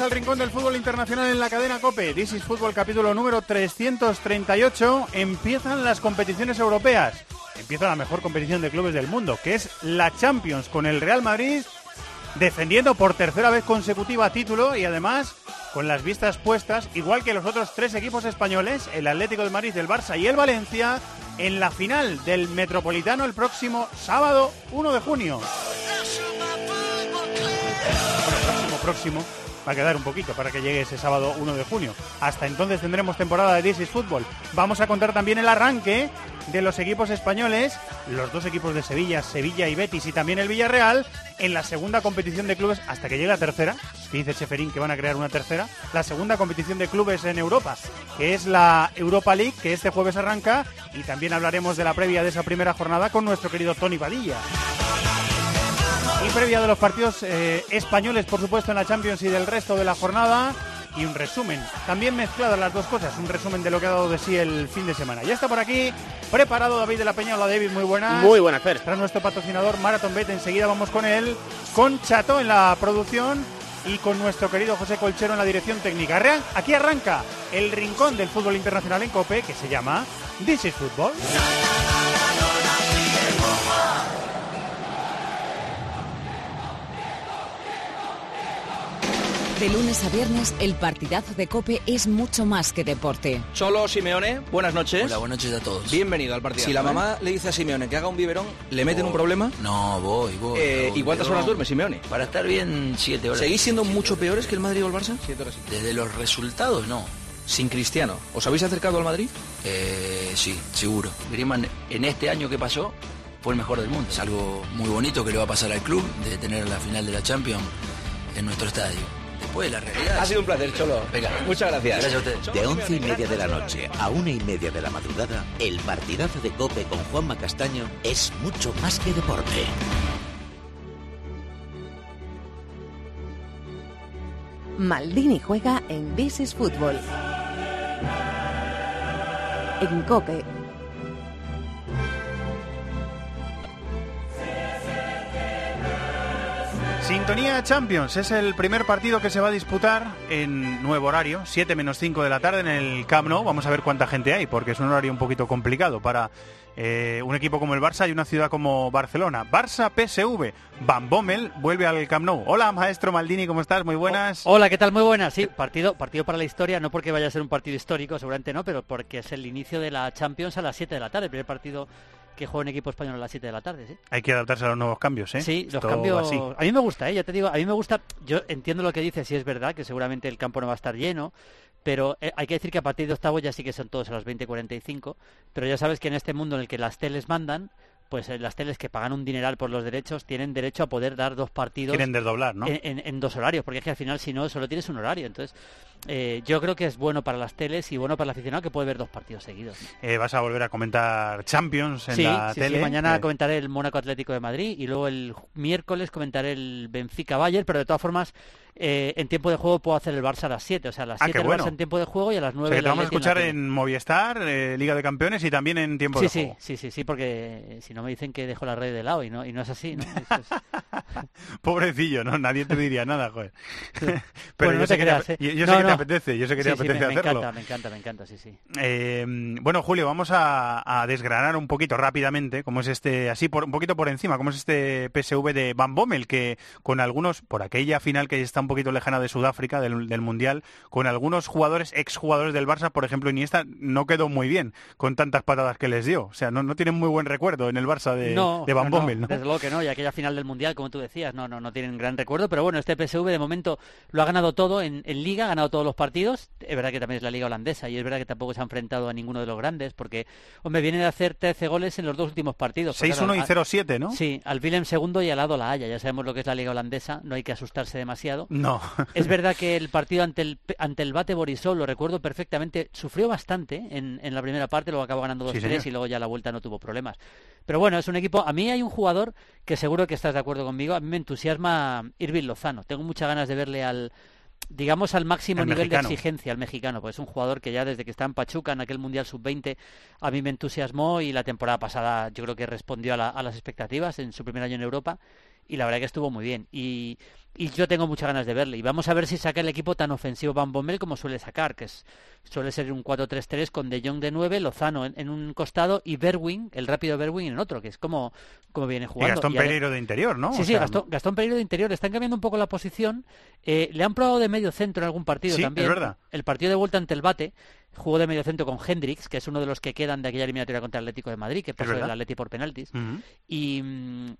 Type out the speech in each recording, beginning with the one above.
Al Rincón del Fútbol Internacional en la cadena COPE. This is Fútbol capítulo número 338. Empiezan las competiciones europeas. Empieza la mejor competición de clubes del mundo, que es la Champions, con el Real Madrid defendiendo por tercera vez consecutiva título y además con las vistas puestas, igual que los otros tres equipos españoles, el Atlético de Madrid, el Barça y el Valencia, en la final del Metropolitano el próximo sábado 1 de junio. Próximo, próximo. Va a quedar un poquito para que llegue ese sábado 1 de junio. Hasta entonces tendremos temporada de This is Fútbol. Vamos a contar también el arranque de los equipos españoles, los dos equipos de Sevilla, Sevilla y Betis y también el Villarreal, en la segunda competición de clubes hasta que llegue la tercera, dice Cheferín que van a crear una tercera, la segunda competición de clubes en Europa, que es la Europa League, que este jueves arranca, y también hablaremos de la previa de esa primera jornada con nuestro querido Tony Padilla. Y previa de los partidos eh, españoles, por supuesto, en la Champions y del resto de la jornada. Y un resumen, también mezcladas las dos cosas, un resumen de lo que ha dado de sí el fin de semana. Ya está por aquí, preparado David de la Peña. Hola David, muy buenas. Muy buenas, Fer. Tras nuestro patrocinador Marathon Bet, enseguida vamos con él, con Chato en la producción y con nuestro querido José Colchero en la dirección técnica. Aquí arranca el rincón del fútbol internacional en COPE, que se llama This is Football. De lunes a viernes, el partidazo de Cope es mucho más que deporte. Cholo Simeone, buenas noches. Hola, buenas noches a todos. Bienvenido al partido. Si la mamá le dice a Simeone que haga un biberón, ¿le meten un problema? No, voy, voy. Eh, voy, ¿Y cuántas horas duerme Simeone? Para estar bien, siete horas. ¿Seguís siendo Siete mucho horas. peores que el Madrid o el Barça? Siete horas. Desde los resultados, no. Sin Cristiano. ¿Os habéis acercado al Madrid? Eh, sí, seguro. Griezmann, en este año que pasó, fue el mejor del mundo. Es algo muy bonito que le va a pasar al club, de tener la final de la Champions en nuestro estadio. Después, la realidad... Ha sido un placer, Cholo. Venga. Muchas gracias. Gracias a ustedes. De once y media de la noche a una y media de la madrugada, el partidazo de Cope con Juanma Castaño es mucho más que deporte. Maldini juega en This is Fútbol. En Cope. Sintonía Champions es el primer partido que se va a disputar en nuevo horario, 7 menos 5 de la tarde en el Camp Nou. Vamos a ver cuánta gente hay, porque es un horario un poquito complicado para eh, un equipo como el Barça y una ciudad como Barcelona. Barça PSV, Van Bommel vuelve al Camp Nou. Hola, maestro Maldini, ¿cómo estás? Muy buenas. Hola, ¿qué tal? Muy buenas. Sí, partido, partido para la historia, no porque vaya a ser un partido histórico, seguramente no, pero porque es el inicio de la Champions a las 7 de la tarde, el primer partido que juega un equipo español a las 7 de la tarde, ¿sí? Hay que adaptarse a los nuevos cambios, ¿eh? Sí, los Esto cambios. así. A mí me gusta, ¿eh? ya te digo, a mí me gusta. Yo entiendo lo que dices, si es verdad, que seguramente el campo no va a estar lleno, pero eh, hay que decir que a partir de octavo ya sí que son todos a las 20.45. Pero ya sabes que en este mundo en el que las teles mandan, pues eh, las teles que pagan un dineral por los derechos tienen derecho a poder dar dos partidos Quieren desdoblar, ¿no? en, en- en dos horarios, porque es que al final si no solo tienes un horario. Entonces, eh, yo creo que es bueno para las teles y bueno para el aficionado que puede ver dos partidos seguidos. ¿no? Eh, vas a volver a comentar Champions en Sí, la sí, tele. sí, mañana comentaré el Mónaco Atlético de Madrid y luego el miércoles comentaré el Benfica Bayern, pero de todas formas eh, en tiempo de juego puedo hacer el Barça a las 7, o sea, a las Ah, 7 qué el bueno. Barça en tiempo de juego y a las o 9 sea, que te vamos a en escuchar tele. en Movistar, eh, Liga de Campeones y también en tiempo Sí, de sí, juego. sí, sí, sí, porque si no me dicen que dejo la red de lado y no, y no es así, ¿no? Es- Pobrecillo, ¿no? Nadie te diría nada, joder. Pero Bueno, yo no sé te que te creas, ape- ¿eh? yo, yo No, sé que te apetece, yo sé que te Sí, sí, me, apetece me hacerlo. encanta, me encanta, me encanta, sí, sí. Eh, bueno, Julio, vamos a, a desgranar un poquito rápidamente cómo es este, así por un poquito por encima, cómo es este PSV de Van Bommel, que con algunos, por aquella final que está un poquito lejana de Sudáfrica, del, del Mundial, con algunos jugadores, exjugadores del Barça, por ejemplo, Iniesta, no quedó muy bien con tantas patadas que les dio. O sea, no, no tienen muy buen recuerdo en el Barça de, no, de Van no, Bommel, ¿no? Desde luego que no, y aquella final del Mundial, como tú decías, no, no, no tienen gran recuerdo, pero bueno, este PSV de momento lo ha ganado todo en, en Liga, ha ganado todos los partidos. Es verdad que también es la Liga holandesa y es verdad que tampoco se ha enfrentado a ninguno de los grandes, porque, hombre, viene de hacer 13 goles en los dos últimos partidos. Porque, 6-1 claro, y a- 0-7, ¿no? Sí, al Willem segundo y al lado la Haya. Ya sabemos lo que es la Liga holandesa, no hay que asustarse demasiado. No. Es verdad que el partido ante el, ante el Bate Borisov, lo recuerdo perfectamente, sufrió bastante en, en la primera parte, luego acabó ganando 2-3 Sí, y luego ya la vuelta no tuvo problemas. Pero bueno, es un equipo. A mí hay un jugador que seguro que estás de acuerdo conmigo. A mí me entusiasma Irving Lozano. Tengo muchas ganas de verle al digamos al máximo El nivel mexicano. de exigencia al mexicano, pues es un jugador que ya desde que está en Pachuca en aquel Mundial Sub-20 a mí me entusiasmó y la temporada pasada yo creo que respondió a, la- a las expectativas en su primer año en Europa y la verdad que estuvo muy bien y, y yo tengo muchas ganas de verle y vamos a ver si saca el equipo tan ofensivo Van Bommel como suele sacar, que es suele ser un 4-3-3 con De Jong de 9, Lozano en, en un costado y Berwin, el rápido Berwin en otro, que es como, como viene Y jugando. Gastón Y Pereiro de interior, ¿no? Sí, O sí, sea, Gastón, Gastón Pereiro de interior. Están cambiando un poco la posición. Eh, le han probado de medio centro en algún partido Sí, también. es verdad. El partido de vuelta ante el Bate jugó de medio centro con Hendrix, que es uno de los que quedan de aquella eliminatoria contra el Atlético de Madrid, que pasó del Atleti por penaltis. Y,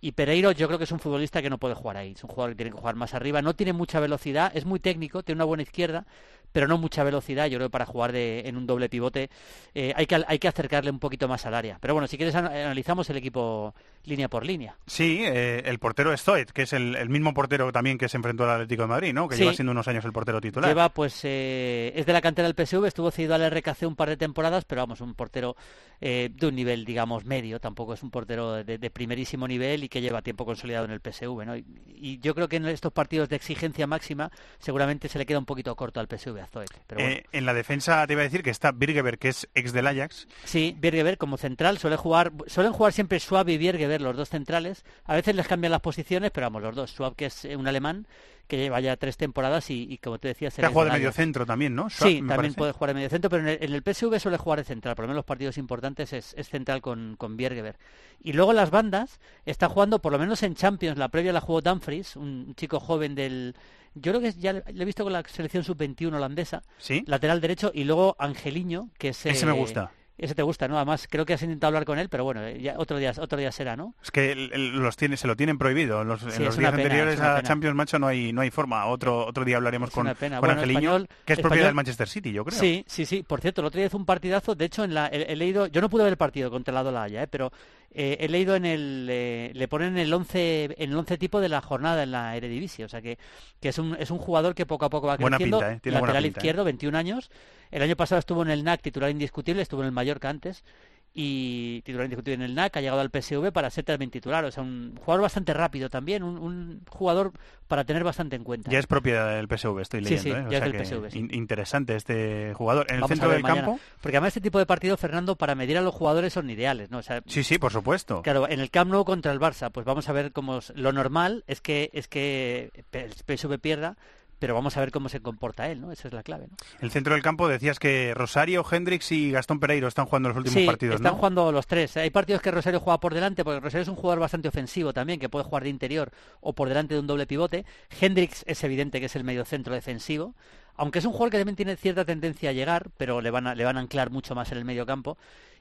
y Pereiro yo creo que es un futbolista que no puede jugar ahí. Es un jugador que tiene que jugar más arriba. No tiene mucha velocidad, es muy técnico, tiene una buena izquierda, pero no mucha velocidad. Yo creo que para jugar de, en un doble pivote eh, hay, que, hay que acercarle un poquito más al área. Pero bueno, si quieres an- analizamos el equipo línea por línea. Sí, eh, el portero es Zoet, que es el, el mismo portero también que se enfrentó al Atlético de Madrid, ¿no? Que Sí. lleva siendo unos años el portero titular. Lleva, pues, eh, es de la cantera del PSV, estuvo cedido al RKC un par de temporadas, pero vamos, un portero eh, de un nivel, digamos, medio, tampoco es un portero de, de primerísimo nivel y que lleva tiempo consolidado en el PSV, ¿no? Y, y yo creo que en estos partidos de exigencia máxima seguramente se le queda un poquito corto al PSV Pero bueno. Eh, en la defensa te iba a decir que está Birgeber, que es ex del Ajax. Sí, Biergeber como central suele jugar, suelen jugar siempre Schwab y Biergeber, los dos centrales. A veces les cambian las posiciones, pero vamos, los dos. Schwab, que es un alemán que lleva ya tres temporadas y, y como te decía, se jugado de medio centro también, ¿no? Schwab, Sí, también parece. puede jugar de medio centro, pero en el, en el PSV suele jugar de central, por lo menos los partidos importantes es, es central con, con Biergeber. Y luego las bandas está jugando, por lo menos en Champions, la previa la jugó Dumfries, un chico joven del... Yo creo que ya le le he visto con la selección sub-21 holandesa, Sí, lateral derecho, y luego Angeliño, que es... ese me eh, gusta. Ese te gusta, ¿no? Además, creo que has intentado hablar con él, pero bueno, eh, ya otro día, otro día será, ¿no? Es que los tiene, se lo tienen prohibido. Los, Sí, en los días pena, anteriores a pena. Champions, macho, no hay, no hay forma. Otro, otro día hablaremos Es con, con Bueno, Angeliño, español- que es propiedad del Manchester City, yo creo. Sí, sí, sí. Por cierto, el otro día hizo un partidazo. De hecho, en la, he, he leído, yo no pude ver el partido contra el La Haya, ¿eh? pero eh, he leído en el, eh, le ponen el 11, en el 11 tipo de la jornada en la Eredivisie. O sea que, que es, un, es un jugador que poco a poco va Buena creciendo. pinta, ¿eh? Tiene buena lateral pinta, ¿eh? izquierdo, 21 años. El año pasado estuvo en el NAC titular indiscutible, estuvo en el Mallorca antes. Y titular indiscutible en el NAC, ha llegado al PSV para ser también titular. O sea, un jugador bastante rápido también, un, un jugador para tener bastante en cuenta. Ya es propiedad del PSV, estoy Sí, leyendo. sí, ¿eh? O ya es del PSV, sí. in- interesante este jugador. En el Vamos centro del mañana. campo, Porque además este tipo de partidos, Fernando, para medir a los jugadores son ideales, ¿no? O sea, sí, sí, por supuesto. Claro, en el Camp Nou contra el Barça, pues vamos a ver cómo es- lo normal es que es que el PSV pierda, pero vamos a ver cómo se comporta él, ¿no? Esa es la clave, ¿no? El centro del campo decías que Rosario, Hendrix y Gastón Pereiro están jugando los últimos Sí, partidos, están ¿no? jugando los tres. Hay partidos que Rosario juega por delante, porque Rosario es un jugador bastante ofensivo también, que puede jugar de interior o por delante de un doble pivote. Hendrix es evidente que es el medio centro defensivo, aunque es un jugador que también tiene cierta tendencia a llegar, pero le van a, le van a anclar mucho más en el medio campo.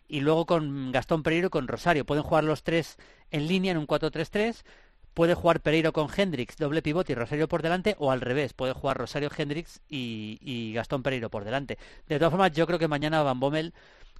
Y luego con Gastón Pereiro y con Rosario. Pueden jugar los tres en línea en un 4-3-3. Puede jugar Pereiro con Hendrix, doble pivote y Rosario por delante, o al revés, puede jugar Rosario Hendrix y, y Gastón Pereiro por delante. De todas formas, yo creo que mañana Van Bommel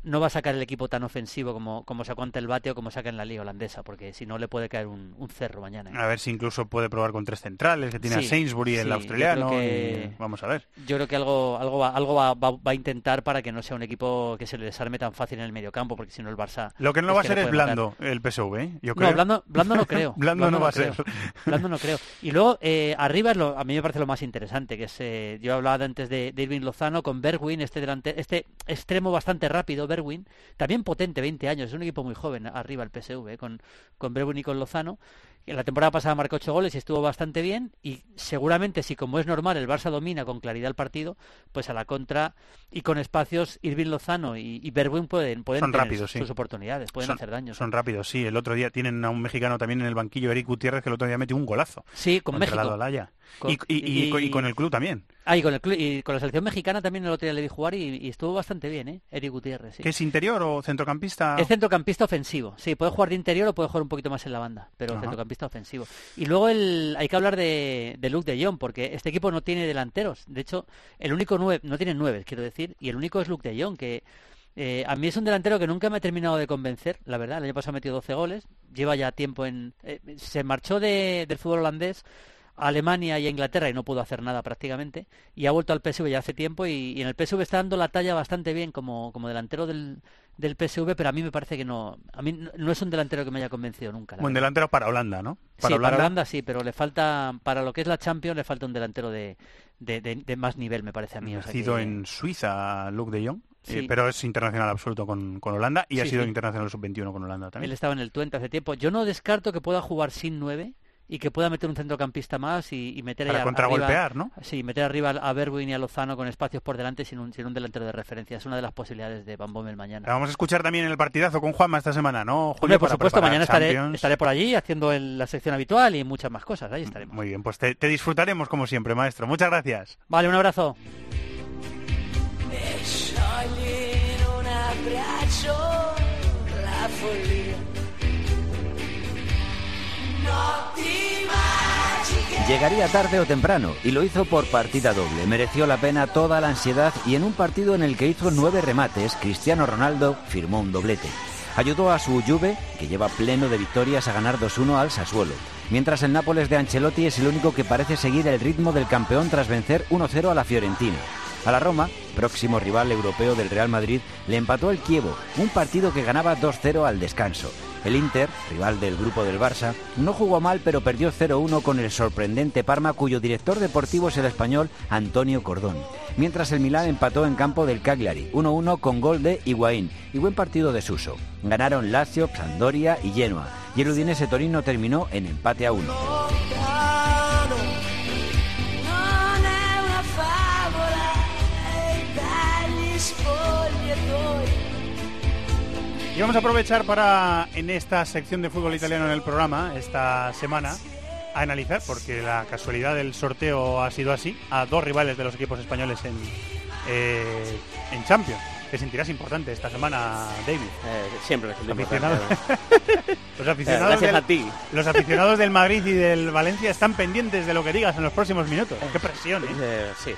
no va a sacar el equipo tan ofensivo como, como sacó ante el bate o como saca en la liga holandesa, porque si no le puede caer un, un cerro mañana. ¿eh? A ver si incluso puede probar con tres centrales, que tiene Sí, a Sainsbury, el sí, yo australiano. creo que- y Vamos a ver. Yo creo que algo, algo, va, algo va, va- va a intentar para que no sea un equipo que se le desarme tan fácil en el mediocampo, porque si no el Barça... Lo que no va a ser es matar. blando el PSV, ¿eh? Yo creo. No, blando, blando no creo. Blando no va a ser. Blando no creo. Y luego, eh, arriba, es lo- a mí me parece lo más interesante, que es, eh, yo hablaba antes de, de Irving Lozano con Berwin, este, delante, este extremo bastante rápido, Berwin, también potente, 20 años, es un equipo muy joven arriba el PSV, eh, con, con Berwin y con Lozano. En la temporada pasada marcó 8 goles y estuvo bastante bien. Y seguramente, si como es normal, el Barça domina con claridad el partido, pues a la contra y con espacios, Irving Lozano y, y Berwin pueden, pueden Son tener rápidos, sí. sus oportunidades, pueden son, hacer daño. Son rápidos, sí. El otro día tienen a un mexicano también en el banquillo, Eric Gutiérrez, que el otro día metió un golazo. Sí, con México. la. Con- y, con el club también. Ah, y con, el, y con la selección mexicana también el otro día le vi jugar y, estuvo bastante bien, ¿eh? Eric Gutiérrez. Sí. ¿Que es interior o centrocampista? Es centrocampista ofensivo. Sí, puede jugar de interior o puede jugar un poquito más en la banda, pero centrocampista ofensivo. Y luego el, hay que hablar de, de Luke de Jong, porque este equipo no tiene delanteros. De hecho, el único nueve, no tiene nueve, quiero decir, y el único es Luke de Jong, que eh, a mí es un delantero que nunca me ha terminado de convencer, la verdad. El año pasado ha metido 12 goles, lleva ya tiempo en... Eh, se marchó de, del fútbol holandés a Alemania y a Inglaterra y no pudo hacer nada prácticamente. Y ha vuelto al PSV ya hace tiempo y, en el PSV está dando la talla bastante bien como, como delantero del, del PSV, pero a mí me parece que no, a mí no es un delantero que me haya convencido nunca. Un delantero para Holanda, ¿no? Para sí, Holanda. para Holanda sí, pero le falta, para lo que es la Champions, le falta un delantero de, de, más nivel, me parece a mí. Nacido en Suiza, Luke de Jong. Eh, pero es internacional absoluto con, con Holanda y ha sido internacional sub-21 con Holanda también. Él estaba en el Twente hace tiempo. Yo no descarto que pueda jugar sin nueve y que pueda meter un centrocampista más y, meter Para contragolpear, ¿no? Sí, meter arriba a Berwin y a Lozano con espacios por delante sin un, sin un delantero de referencia. Es una de las posibilidades de Van Bommel mañana. vamos a escuchar también el partidazo con Juanma esta semana, ¿no, Julio? por supuesto, mañana estaré, estaré, por allí haciendo la sección habitual y muchas más cosas. Ahí estaremos. Muy bien, pues te, te disfrutaremos como siempre, maestro. Muchas gracias. Vale, un abrazo. Llegaría tarde o temprano y lo hizo por partida doble. Mereció la pena toda la ansiedad y en un partido en el que hizo nueve remates, Cristiano Ronaldo firmó un doblete. Ayudó a su Juve, que lleva pleno de victorias, a ganar 2-1 al Sassuolo. Mientras el Nápoles de Ancelotti es el único que parece seguir el ritmo del campeón tras vencer 1-0 a la Fiorentina. A la Roma, próximo rival europeo del Real Madrid, le empató el Kievo, un partido que ganaba 2-0 al descanso. El Inter, rival del grupo del Barça, no jugó mal pero perdió 0-1 con el sorprendente Parma cuyo director deportivo es el español Antonio Cordón. Mientras el Milán empató en campo del Cagliari, 1-1 con gol de Higuaín y buen partido de Suso. Ganaron Lazio, Sampdoria y Genoa y el Udinese Torino terminó en empate a 1. Y vamos a aprovechar para, en esta sección de fútbol italiano en el programa, esta semana, a analizar, porque la casualidad del sorteo ha sido así, a dos rivales de los equipos españoles en, eh, en Champions. Te sentirás importante esta semana, David. Eh, siempre me aficionados, los, aficionados del, a ti. los aficionados del Madrid y del Valencia están pendientes de lo que digas en los próximos minutos. Qué presión, ¿eh? eh sí.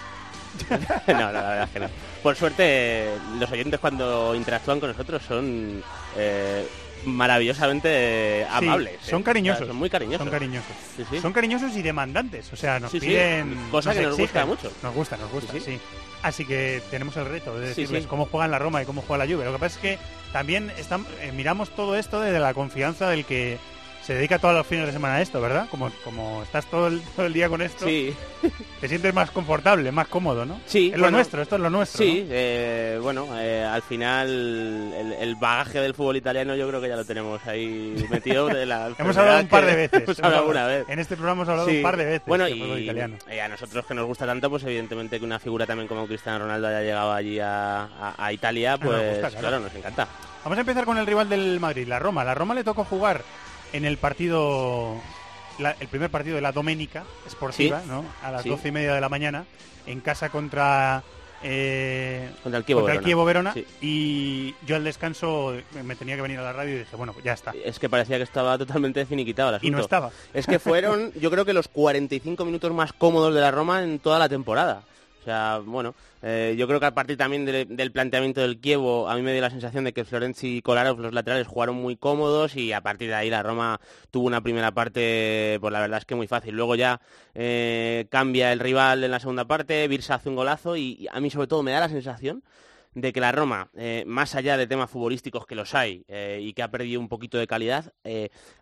no, la verdad es que no. Por suerte, los oyentes cuando interactúan con nosotros son eh, maravillosamente amables. son ¿eh? cariñosos. son muy cariñosos. Son cariñosos. Son cariñosos y demandantes. O sea, nos piden... Cosa que nos gusta mucho. Nos gusta, nos gusta, sí. Así que tenemos el reto de decirles cómo juegan la Roma y cómo juega la Juve. Lo que pasa es que también están, eh, miramos todo esto desde la confianza del que se dedica todos los fines de semana a esto, ¿verdad? Como, como estás todo el, todo el día con esto, sí. te sientes más confortable, más cómodo, ¿no? Sí. Es lo nuestro, esto es lo nuestro. Sí, eh, bueno, eh, al final el, bagaje del fútbol italiano yo creo que ya lo tenemos ahí metido. De la hemos hablado un par de veces. hemos hablado alguna vez. En este programa hemos hablado un par de veces. Bueno, y, italiano. y, a nosotros que nos gusta tanto, pues evidentemente que una figura también como Cristiano Ronaldo haya llegado allí a, a, Italia, pues claro, nos encanta. Vamos a empezar con el rival del Madrid, la Roma. La Roma le tocó jugar en el partido, el primer partido de la Doménica Esportiva, ¿no? A las doce y media de la mañana, en casa contra... Eh, contra el Kievo Verona, y yo al descanso me tenía que venir a la radio y dije, bueno, pues ya está. Es que parecía que estaba totalmente finiquitado el asunto. Y no estaba. Es que fueron, yo creo que los 45 minutos más cómodos de la Roma en toda la temporada. O sea, bueno, eh, yo creo que a partir también del planteamiento del Kievo, a mí me dio la sensación de que Florenzi y Kolarov, los laterales, jugaron muy cómodos y a partir de ahí la Roma tuvo una primera parte, pues la verdad es que muy fácil. Luego ya eh, cambia el rival en la segunda parte, Birsa hace un golazo y a mí sobre todo me da la sensación de que la Roma, eh, más allá de temas futbolísticos que los hay y que ha perdido un poquito de calidad,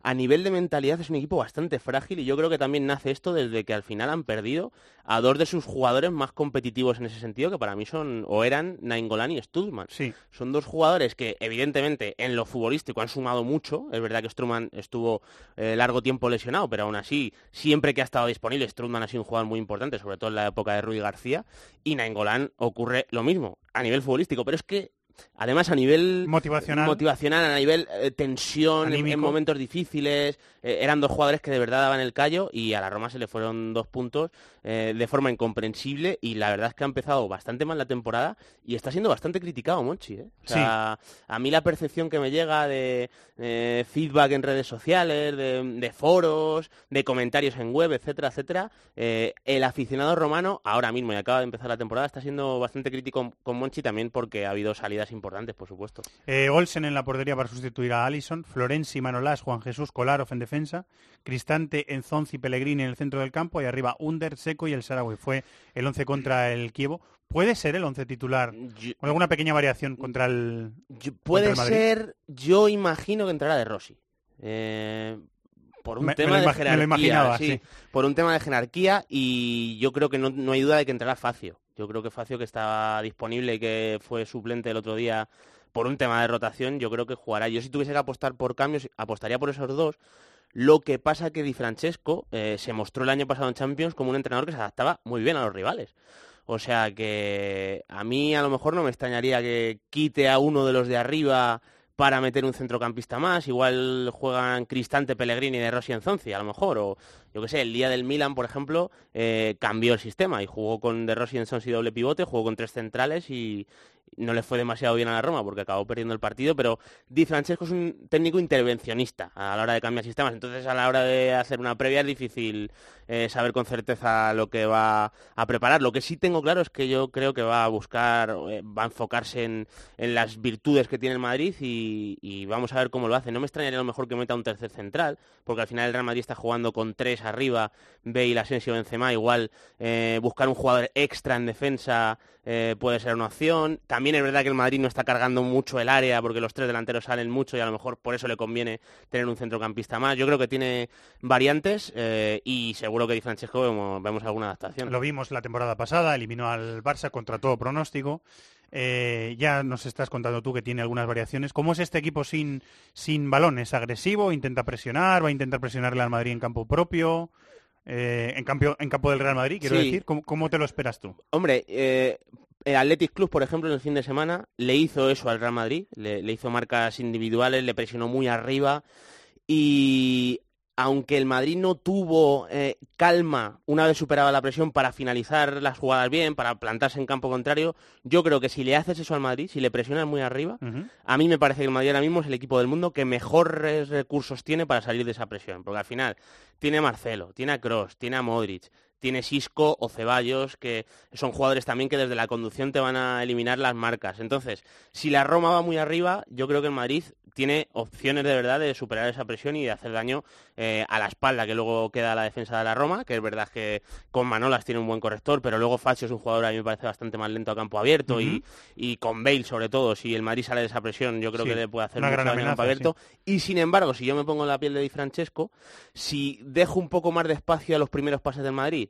a nivel de mentalidad es un equipo bastante frágil y yo creo que también nace esto desde que al final han perdido a dos de sus jugadores más competitivos en ese sentido, que para mí son o eran Nainggolan y Studman. Sí. Son dos jugadores que evidentemente en lo futbolístico han sumado mucho. Es verdad que Strumman estuvo largo tiempo lesionado, pero aún así, siempre que ha estado disponible, Strumman ha sido un jugador muy importante, sobre todo en la época de Rui García, y Nainggolan ocurre lo mismo a nivel futbolístico, pero es que además a nivel Motivacional. motivacional, a nivel eh, tensión en- momentos difíciles, eh, eran dos jugadores que de verdad daban el callo y a la Roma se le fueron dos puntos eh, de forma incomprensible y la verdad es que ha empezado bastante mal la temporada y está siendo bastante criticado Monchi. O sea, a mí la percepción que me llega de feedback en redes sociales, de, de foros, de comentarios en web, etcétera, etcétera, el aficionado romano ahora mismo y acaba de empezar la temporada está siendo bastante crítico con Monchi también porque ha habido salidas importantes, por supuesto. Eh, Olsen en la portería para sustituir a Allison, Florenzi, Manolás, Juan Jesús, Kolarov en defensa, Cristante, Enzonzi, Pellegrini en el centro del campo y arriba Under, Seco y el Sarawi. Fue el 11 contra el Kievo. ¿Puede ser el 11 titular Yo- con alguna pequeña variación contra el... Yo- puede el ser, yo imagino que entrará de Rossi. Eh, por un Me- tema de jerarquía. imaginaba, sí, sí. Por un tema de jerarquía y yo creo que no, no hay duda de que entrará Facio. Yo creo que Facio que estaba disponible y que fue suplente el otro día por un tema de rotación, yo creo que jugará. Yo si tuviese que apostar por cambios, apostaría por esos dos. Lo que pasa que Di Francesco eh, se mostró el año pasado en Champions como un entrenador que se adaptaba muy bien a los rivales. O sea que a mí a lo mejor no me extrañaría que quite a uno de los de arriba para meter un centrocampista más. Igual juegan Cristante, Pellegrini de Rossi Enzonzi, a lo mejor. O yo qué sé, el día del Milan, por ejemplo, eh, cambió el sistema y jugó con De Rossi Enzonzi doble pivote, jugó con tres centrales y no le fue demasiado bien a la Roma porque acabó perdiendo el partido, pero Di Francesco es un técnico intervencionista a la hora de cambiar sistemas, entonces a la hora de hacer una previa es difícil eh, saber con certeza lo que va a preparar. Lo que sí tengo claro es que yo creo que va a buscar, eh, va a enfocarse en, las virtudes que tiene el Madrid y, vamos a ver cómo lo hace. No me extrañaría a lo mejor que meta un tercer central, porque al final el Real Madrid está jugando con tres arriba, Bale, Asensio, Benzema, igual eh, buscar un jugador extra en defensa puede ser una opción. Es verdad que el Madrid no está cargando mucho el área porque los tres delanteros salen mucho y a lo mejor por eso le conviene tener un centrocampista más. Yo creo que tiene variantes eh, y seguro que Di Francesco vemos, vemos alguna adaptación. Lo vimos la temporada pasada, eliminó al Barça contra todo pronóstico. Eh, ya nos estás contando tú que tiene algunas variaciones. ¿Cómo es este equipo sin, sin balón? ¿Es agresivo? ¿Intenta presionar? ¿Va a intentar presionarle al Madrid en campo propio? Eh, en, campo, en campo del Real Madrid, quiero Sí. decir. ¿Cómo, cómo te lo esperas tú? Hombre, eh, el Athletic Club, por ejemplo, en el fin de semana le hizo eso al Real Madrid, le, le hizo marcas individuales, le presionó muy arriba y aunque el Madrid no tuvo eh, calma una vez superada la presión para finalizar las jugadas bien, para plantarse en campo contrario, yo creo que si le haces eso al Madrid, si le presionas muy arriba, a mí me parece que el Madrid ahora mismo es el equipo del mundo que mejores recursos tiene para salir de esa presión. Porque al final tiene a Marcelo, tiene a Cross, tiene a Modric, tiene Sisco o Ceballos, que son jugadores también que desde la conducción te van a eliminar las marcas. Entonces, si la Roma va muy arriba, yo creo que el Madrid tiene opciones de verdad de superar esa presión y de hacer daño eh, a la espalda que luego queda la defensa de la Roma, que es verdad que con Manolas tiene un buen corrector, pero luego Facio es un jugador a mí me parece bastante más lento a campo abierto y, y con Bale sobre todo, si el Madrid sale de esa presión yo creo Sí, que le puede hacer mucho gran daño a campo abierto. Y sin embargo, si yo me pongo en la piel de Di Francesco, si dejo un poco más de espacio a los primeros pases del Madrid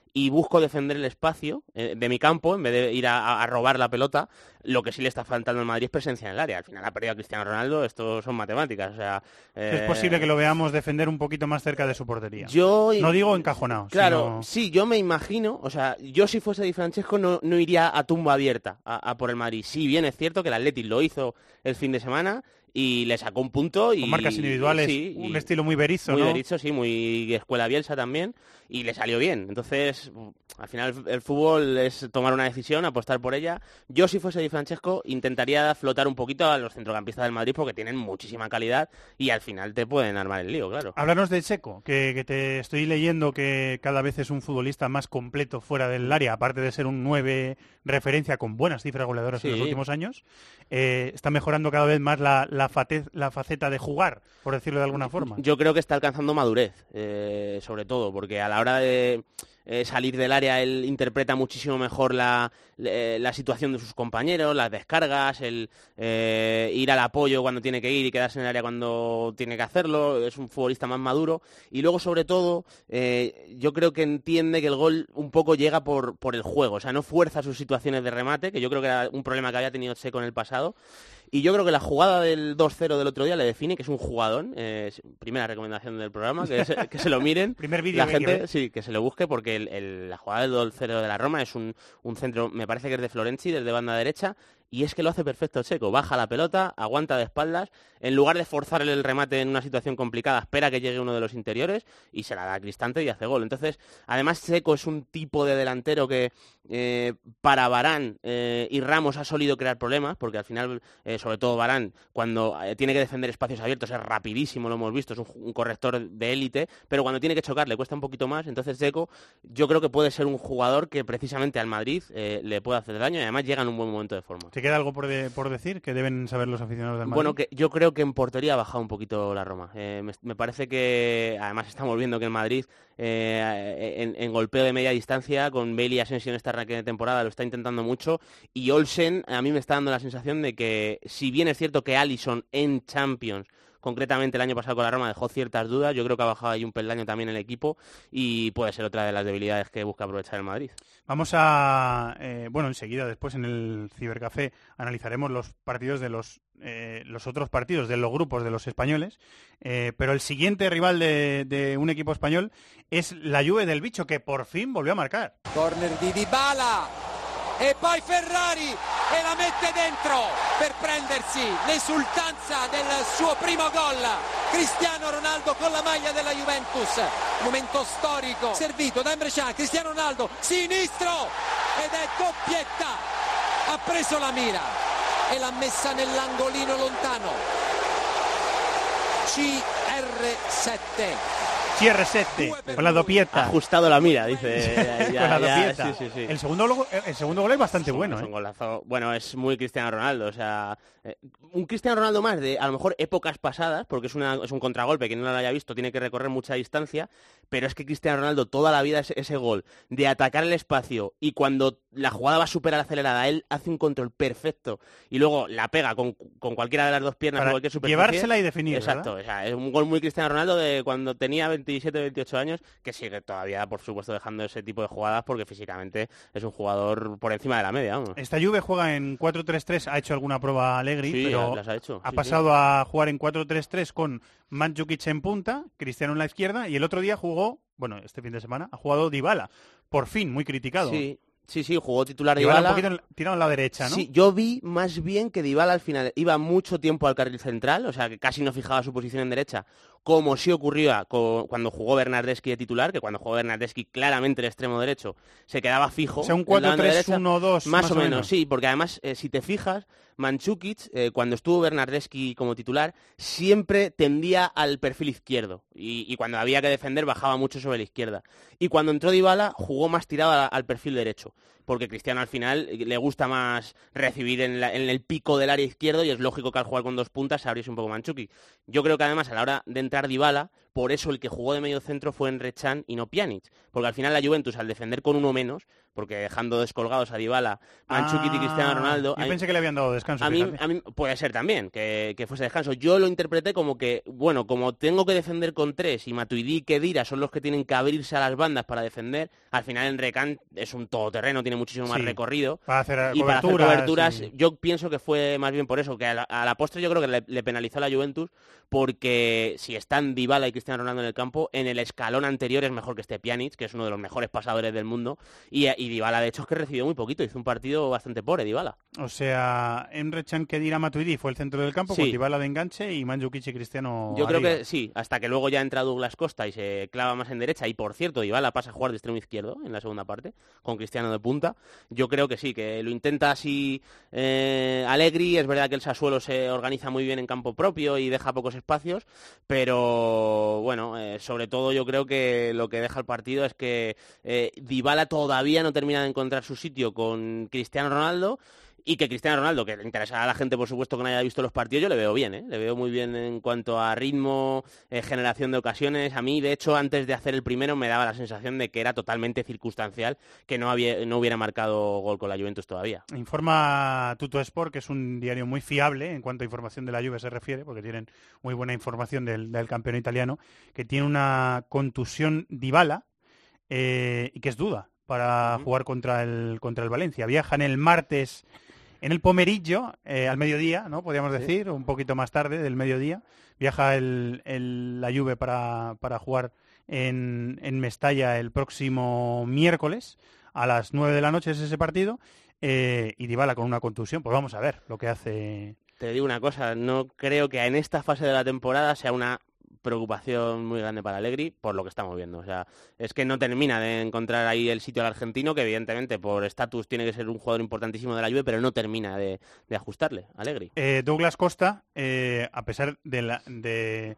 y busco defender el espacio eh, de mi campo en vez de ir a, a robar la pelota, lo que sí le está faltando al Madrid es presencia en el área. Al final ha perdido a Cristiano Ronaldo, esto son matemáticas. O sea, Es eh, posible que lo veamos defender un poquito más cerca de su portería. yo No digo encajonado, Claro, sino- sí, yo me imagino, o sea, yo si fuese Di Francesco no, no iría a tumba abierta a, a por el Madrid. Sí, bien es cierto que el Athletic lo hizo el fin de semana y le sacó un punto y Con marcas individuales, sí, un y- estilo muy berizo, muy ¿no? Berizzo, sí, muy escuela Bielsa también y le salió bien. Entonces, al final el fútbol es tomar una decisión, apostar por ella. Yo si fuese Di Francesco intentaría flotar un poquito a los centrocampistas del Madrid porque tienen muchísima calidad y al final te pueden armar el lío, claro. Háblanos de Seco, que, que te estoy leyendo que cada vez es un futbolista más completo fuera del área, aparte de ser un 9 referencia con buenas cifras goleadoras en los últimos años. Eh, está mejorando cada vez más la, la faceta de jugar, por decirlo de alguna forma. Yo creo que está alcanzando madurez, eh, sobre todo, porque a la hora de eh, salir del área él interpreta muchísimo mejor la, la situación de sus compañeros, las descargas, el eh, ir al apoyo cuando tiene que ir y quedarse en el área cuando tiene que hacerlo. Es un futbolista más maduro. Y luego, sobre todo, eh, yo creo que entiende que el gol un poco llega por, por el juego. O sea, no fuerza sus situaciones de remate, que yo creo que era un problema que había tenido Seco en el pasado. Y yo creo que la jugada del 2-0 del otro día le define que es un jugadón. eh, primera recomendación del programa, que se, que se lo miren. Primer vídeo La hay que gente, ver. sí, que se lo busque porque el- el- la jugada del 2-0 de la Roma es un, un centro, me parece que es de Florenzi, desde banda derecha. Y es que lo hace perfecto Checo. Baja la pelota, aguanta de espaldas, en lugar de forzar el remate en una situación complicada, espera que llegue uno de los interiores y se la da a Cristante y hace gol. Entonces, además Checo es un tipo de delantero que eh, para Barán eh, y Ramos ha solido crear problemas, porque al final, eh, sobre todo Barán, cuando tiene que defender espacios abiertos es rapidísimo, lo hemos visto, es un, corrector de élite, pero cuando tiene que chocar le cuesta un poquito más. Entonces Checo yo creo que puede ser un jugador que precisamente al Madrid le puede hacer daño y además llega en un buen momento de forma queda algo por, decir que deben saber los aficionados del Madrid? Bueno, que yo creo que en portería ha bajado un poquito la Roma. Eh, me, parece que, además estamos viendo que en Madrid, eh, en, golpeo de media distancia, con Bailey y Asensio en esta arranque de temporada, lo está intentando mucho. Y Olsen, a mí me está dando la sensación de que, si bien es cierto que Allison en Champions concretamente el año pasado con la Roma dejó ciertas dudas, yo creo que ha bajado ahí un peldaño también el equipo y puede ser otra de las debilidades que busca aprovechar el Madrid. Vamos a, eh, bueno, enseguida después en el Cibercafé analizaremos los partidos de los eh, los otros partidos de los grupos de los españoles, eh, pero el siguiente rival de, de, un equipo español es la Juve del Bicho, que por fin volvió a marcar. Corner Dybala, e poi Ferrari e la mette dentro per prendersi l'esultanza del suo primo gol. Cristiano Ronaldo con la maglia della Juventus, momento storico, servito da Emre Cristiano Ronaldo, sinistro! Ed è doppietta, ha preso la mira e l'ha messa nell'angolino lontano. CR7 CR7, con la dopieta. Ajustado la mira, dice. con la dopieta. El, segundo, el segundo gol es bastante bueno. Es un ¿eh? Bueno, es muy Cristiano Ronaldo. O sea, eh, un Cristiano Ronaldo más de a lo mejor épocas pasadas, porque es, una, es un contragolpe, que no lo haya visto tiene que recorrer mucha distancia, pero es que Cristiano Ronaldo toda la vida es ese gol de atacar el espacio y cuando la jugada va súper acelerada, él hace un control perfecto y luego la pega con, cualquiera de las dos piernas Para cualquier Llevársela y definir. Exacto, o sea, es un gol muy Cristiano Ronaldo de cuando tenía 27, 28 años, que sigue todavía, por supuesto, dejando ese tipo de jugadas porque físicamente es un jugador por encima de la media. Esta Juve juega en 4-3-3, ha hecho alguna prueba Allegri, pero ha, hecho. ha pasado a jugar en 4-3-3 con Mandzukic en punta, Cristiano en la izquierda y el otro día jugó, bueno, este fin de semana, ha jugado Dybala. Por fin, muy criticado. Sí, Sí, sí, jugó titular Dybala. un poquito tirado a la derecha, ¿no? Sí, yo vi más bien que Dybala al final iba mucho tiempo al carril central, o sea, que casi no fijaba su posición en derecha, como sí ocurría cuando jugó Bernardeschi de titular, que cuando jugó Bernardeschi claramente el extremo derecho se quedaba fijo. O sea, un 4-3-1-2. Más, o menos, sí, porque además, eh, si te fijas, Manchukic, eh, cuando estuvo Bernardeschi como titular, siempre tendía al perfil izquierdo. Y, cuando había que defender, bajaba mucho sobre la izquierda. Y cuando entró Dybala, jugó más tirado al perfil derecho porque Cristiano al final le gusta más recibir en, el pico del área izquierdo y es lógico que al jugar con dos puntas se abriese un poco Manchuki. Yo creo que además a la hora de entrar Dybala, por eso el que jugó de medio centro fue Enrechan y no Pjanic, porque al final la Juventus al defender con uno menos porque dejando descolgados a Dybala, Manchukic y Cristiano ah, Ronaldo... Yo pensé que le habían dado descanso. A mí, puede ser también que, fuese descanso. Yo lo interpreté como que, bueno, como tengo que defender con tres y Matuidi y Kedira son los que tienen que abrirse a las bandas para defender, al final Enrecan es un todoterreno, tiene muchísimo más recorrido. Para hacer y para hacer coberturas, yo pienso que fue más bien por eso, que a la, postre yo creo que le, penalizó a la Juventus porque si están Dybala y Cristiano Ronaldo en el campo, en el escalón anterior es mejor que este Pjanic, que es uno de los mejores pasadores del mundo, y, y Dybala de hecho es que recibió muy poquito, hizo un partido bastante pobre Dybala. O sea, Emre Can Kedira Matuidi fue el centro del campo con Dybala de enganche y Mandzukic y Cristiano Yo creo que sí, hasta que luego ya entra Douglas Costa y se clava más en derecha, y por cierto, Dybala pasa a jugar de extremo izquierdo en la segunda parte, con Cristiano de punta. Yo creo que sí, que lo intenta así eh, Allegri, es verdad que el Sassuolo se organiza muy bien en campo propio y deja pocos espacios, pero bueno, eh, sobre todo yo creo que lo que deja el partido es que eh, Dybala todavía no termina de encontrar su sitio con Cristiano Ronaldo y que Cristiano Ronaldo, que le interesará a la gente, por supuesto, que no haya visto los partidos, yo le veo bien, ¿eh? le veo muy bien en cuanto a ritmo, eh, generación de ocasiones. A mí, de hecho, antes de hacer el primero me daba la sensación de que era totalmente circunstancial, que no, había, no hubiera marcado gol con la Juventus todavía. Informa Tuto Sport, que es un diario muy fiable en cuanto a información de la Juve se refiere, porque tienen muy buena información del, campeón italiano, que tiene una contusión Dybala eh, y que es duda para jugar contra el, contra el Valencia. Viajan el martes en el Pomerillo, eh, al mediodía, ¿no? Podríamos decir, un poquito más tarde del mediodía, viaja el, la Juve para, para jugar en, en, Mestalla el próximo miércoles a las 9 de la noche es ese partido eh, y Dybala con una contusión. Pues vamos a ver lo que hace. Te digo una cosa, no creo que en esta fase de la temporada sea una preocupación muy grande para Allegri por lo que estamos viendo. O sea, es que no termina de encontrar ahí el sitio al argentino, que evidentemente por estatus tiene que ser un jugador importantísimo de la Juve, pero no termina de, ajustarle, Allegri. Eh, Douglas Costa, eh, a pesar de la, de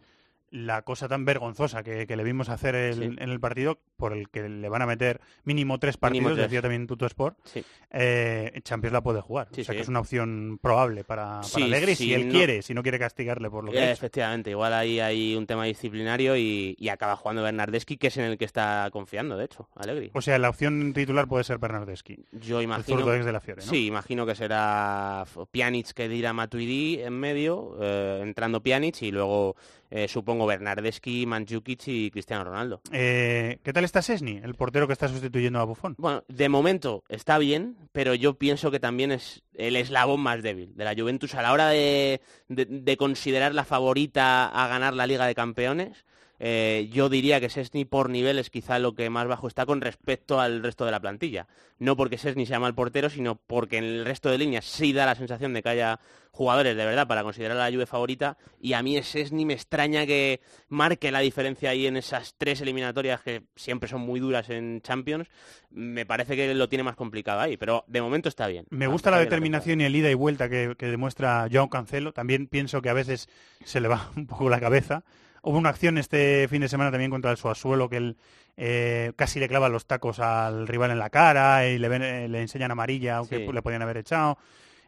la cosa tan vergonzosa que, que le vimos hacer el- Sí. en el partido, por el que le van a meter mínimo tres partidos, Mínimo tres. decía también Tuto Sport, Sí. eh, Champions la puede jugar. Sí, o sea que es una opción probable para, para sí, si él no- quiere, si no quiere castigarle por lo que Eh, ha hecho. efectivamente, igual ahí hay un tema disciplinario y, y acaba jugando Bernardeschi, que es en el que está confiando, de hecho, Allegri. O sea, la opción titular puede ser Bernardeschi. Yo imagino... zurdo ex de la Fiore, ¿no? Sí, imagino que será Pjanic que dirá Matuidi en medio, eh, entrando Pjanic y luego eh, supongo Bernardeschi, Mandzukic y Cristiano Ronaldo. Eh, ¿Qué tal está Sesni, el portero que está sustituyendo a Buffon? Bueno, de momento está bien, pero yo pienso que también es el eslabón más débil de la Juventus a la hora de, de- de considerar la favorita a ganar la Liga de Campeones. Eh, yo diría que Sesni por nivel es quizá lo que más bajo está con respecto al resto de la plantilla. No porque Sesni sea mal portero, sino porque en el resto de líneas sí da la sensación de que haya jugadores de verdad para considerar a la Juve favorita y a mí Sesni me extraña que marque la diferencia ahí en esas tres eliminatorias que siempre son muy duras en Champions. Me parece que lo tiene más complicado ahí, pero de momento está bien. Me gusta la determinación y el ida y vuelta que, que demuestra Joao Cancelo. También pienso que a veces se le va un poco la cabeza. Hubo una acción este fin de semana también contra el Suazuelo que él eh, casi le clava los tacos al rival en la cara y le, ven- eh, le enseñan amarilla, aunque Sí. le podían haber echado.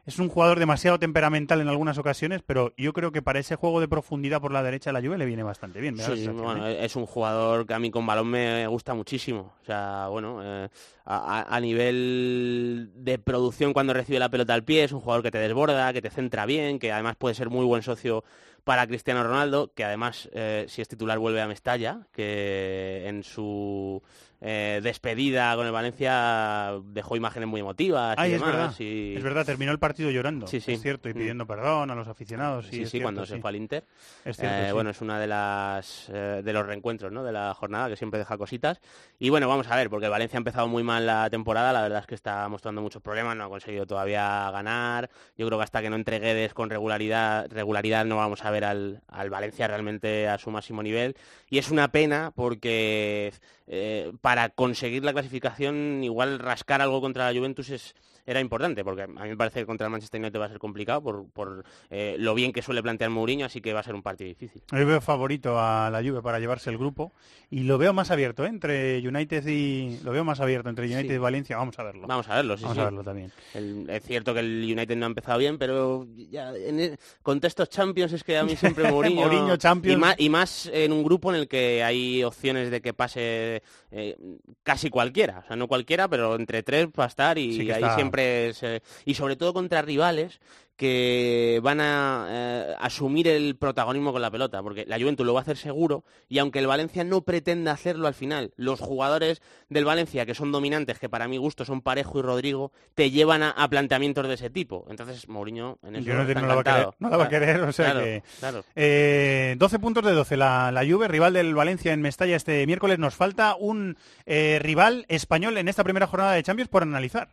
Es un jugador demasiado temperamental en algunas ocasiones, pero yo creo que para ese juego de profundidad por la derecha la Juve le viene bastante bien. Sí, bueno, ¿eh? es un jugador que a mí con balón me gusta muchísimo. O sea, bueno, eh, a nivel de producción cuando recibe la pelota al pie, es un jugador que te desborda, que te centra bien, que además puede ser muy buen socio para Cristiano Ronaldo, que además, eh, si es titular, vuelve a Mestalla, que en su eh, despedida con el Valencia dejó imágenes muy emotivas. y es demás, verdad. y- Es verdad, terminó el partido llorando. Sí, sí. Es cierto, y Mm. pidiendo perdón a los aficionados. Sí, Sí, cierto, cuando sí. se fue al Inter. Es cierto, Eh. Bueno, es una de las de los reencuentros ¿no? de la jornada que siempre deja cositas. Y bueno, vamos a ver, porque el Valencia ha empezado muy mal la temporada, la verdad es que está mostrando muchos problemas, no ha conseguido todavía ganar. Yo creo que hasta que no entre Guedes con regularidad, regularidad no vamos a ver al, al Valencia realmente a su máximo nivel. Y es una pena porque eh, para conseguir la clasificación, igual rascar algo contra la Juventus es, era importante, porque a mí me parece que contra el Manchester United va a ser complicado por, por eh, lo bien que suele plantear Mourinho, así que va a ser un partido difícil. Yo veo favorito a la Juve para llevarse el grupo y lo veo más abierto ¿eh? entre United y lo veo más abierto entre United Sí. y Valencia. Vamos a verlo. Vamos a verlo, sí, Vamos sí. a verlo también. El- es cierto que el United no ha empezado bien, pero ya en el- contextos Champions es que a mí siempre Mourinho... Mourinho, Champions. Y más, y más en un grupo en el que hay opciones de que pase eh, casi cualquiera. O sea, no cualquiera, pero entre tres va a estar y Sí ahí está- siempre es... eh, y sobre todo contra rivales que van a eh, asumir el protagonismo con la pelota, porque la Juventus lo va a hacer seguro y aunque el Valencia no pretenda hacerlo al final, los jugadores del Valencia que son dominantes, que para mi gusto son Parejo y Rodrigo, te llevan a, a planteamientos de ese tipo. Entonces Mourinho en eso United está no la va a querer, encantado. no la va a querer, o sea Claro, que... claro. Eh, 12 puntos de 12 la, la Juve, rival del Valencia en Mestalla este miércoles. Nos falta un eh, rival español en esta primera jornada de Champions por analizar.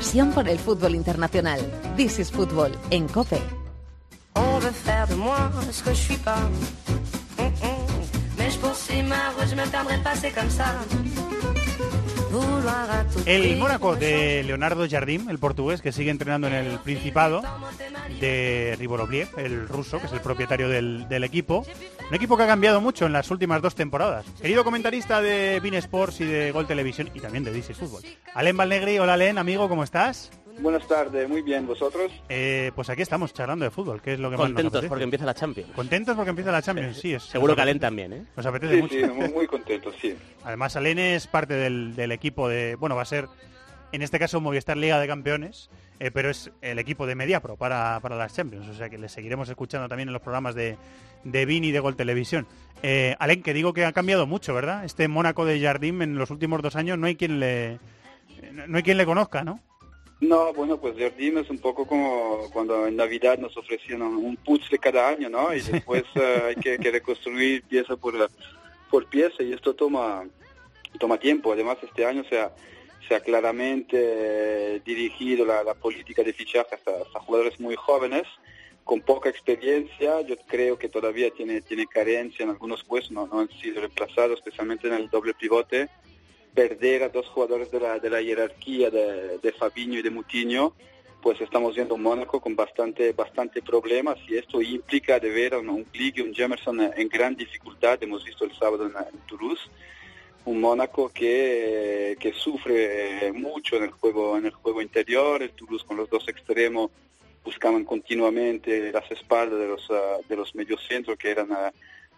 Pasión por el fútbol internacional. This is Football en COPE. On. El Mónaco de Leonardo Jardim, el portugués que sigue entrenando en el Principado, de Ribolovlev, el ruso, que es el propietario del, equipo. Un equipo que ha cambiado mucho en las últimas dos temporadas. Querido comentarista de Bein Sports y de Gol Televisión y también de DC Fútbol. Alen Valnegri, hola Alen, amigo, ¿cómo estás? Buenas tardes, muy bien, ¿vosotros? Eh, pues aquí estamos charlando de fútbol, que es lo que más nos Contentos apetece. porque empieza la Champions. Contentos porque empieza la Champions, sí. Es, Seguro que Alen también, ¿eh? Nos apetece Sí, mucho. sí, muy, muy contento, sí. Además, Alen es parte del, del equipo de. Bueno, va a ser, en este caso, Movistar Liga de Campeones, eh, pero es el equipo de Mediapro para, para las Champions. O sea que le seguiremos escuchando también en los programas de, de Vini y de Gol Televisión. Eh, Alen, que digo que ha cambiado mucho, ¿verdad? Este Mónaco de Jardim en los últimos dos años no hay quien le. No hay quien le conozca, ¿no? No, bueno, pues Jardim es un poco como cuando en Navidad nos ofrecían un puzzle cada año, ¿no? Y después eh, hay que, que reconstruir pieza por, por pieza y esto toma toma tiempo. Además, este año se ha, se ha claramente eh, dirigido la, la política de fichaje hasta, hasta jugadores muy jóvenes con poca experiencia, yo creo que todavía tiene, tiene carencia en algunos puestos, no, no han sido reemplazados, especialmente en el doble pivote. Perder a dos jugadores de la, de la jerarquía de, de Fabinho y de Mutiño, pues estamos viendo un Mónaco con bastante, bastante problemas y esto implica de ver a un, y un Jamerson en gran dificultad, hemos visto el sábado en, Toulouse, un Mónaco que, que sufre mucho en el juego, en el juego interior, el Toulouse con los dos extremos buscaban continuamente las espaldas de los, uh, de los mediocentros que eran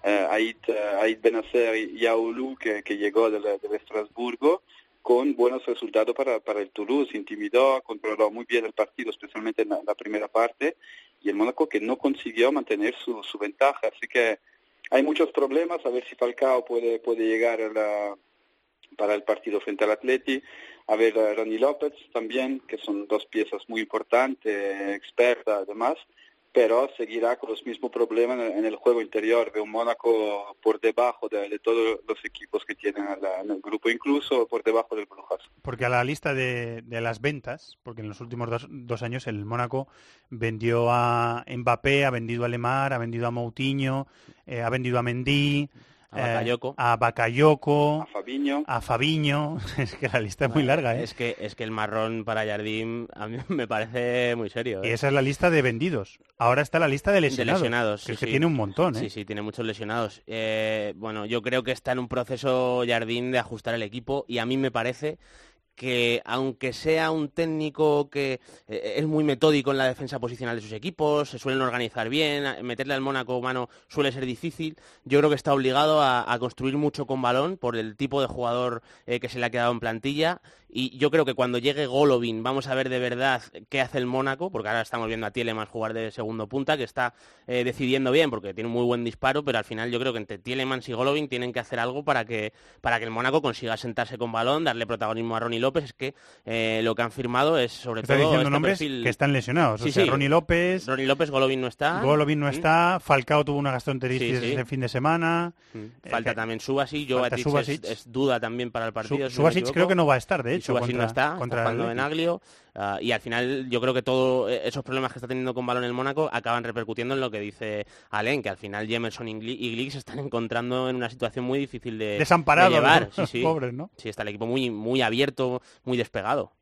uh, Ait, Ait Benacer que, que llegó del, del Estrasburgo con buenos resultados para, para el Toulouse, intimidó, controló muy bien el partido, especialmente en la, primera parte, y el Mónaco que no consiguió mantener su, su, ventaja. Así que hay muchos problemas, a ver si Falcao puede, puede llegar a la, para el partido frente al Atleti, a ver a Ronnie López también, que son dos piezas muy importantes, experta además, pero seguirá con los mismos problemas en el, juego interior un Mónaco por debajo de, de, todos los equipos que tienen la, en el grupo, incluso por debajo del Brujas. Porque a la lista de, de las ventas, porque en los últimos dos, dos, años el Mónaco vendió a Mbappé, ha vendido a Lemar, ha vendido a Moutinho, eh, ha vendido a Mendy, a Bakayoko, eh, a, Bakayoko a Fabiño, a Fabiño, es que la lista es muy larga, ¿eh? Es que es que el marrón para Jardim a mí me parece muy serio. ¿eh? Y esa es la lista de vendidos. Ahora está la lista de lesionados, de lesionados que sí, es que sí. tiene un montón, ¿eh? Sí, sí, tiene muchos lesionados. Eh, bueno, yo creo que está en un proceso Jardim de ajustar el equipo y a mí me parece que aunque sea un técnico que eh, es muy metódico en la defensa posicional de sus equipos, se suelen organizar bien, meterle al Mónaco humano suele ser difícil, yo creo que está obligado a, construir mucho con balón por el tipo de jugador eh, que se le ha quedado en plantilla. Y yo creo que cuando llegue Golovin vamos a ver de verdad qué hace el Mónaco, porque ahora estamos viendo a Tielemans jugar de segundo punta, que está eh, decidiendo bien porque tiene un muy buen disparo, pero al final yo creo que entre Tielemans y Golovin tienen que hacer algo para que, para que el Mónaco consiga sentarse con balón, darle protagonismo a Ronnie López, es que eh, lo que han firmado es sobre está todo diciendo este nombres perfil... que están lesionados, sí, o sea, sí. Ronnie López, Ronnie López, Golovin no está. Golovin no ¿Mm? está, Falcao tuvo una gastroenteritis Sí, este fin de semana. Mm. Falta Eh, también Subasic, falta Jovetic Subasic. es, es duda también para el partido. Su- si Subasic creo que no va a estar, de hecho, Subasic no está, contra está el Benaglio. Ah, y al final yo creo que todos esos problemas que está teniendo con balón el Mónaco acaban repercutiendo en lo que dice Allen, que al final Jemerson y Gli- y Glick se están encontrando en una situación muy difícil de, llevar. los Sí, sí. pobres, ¿no? Sí, está el equipo muy, muy abierto, muy despegado.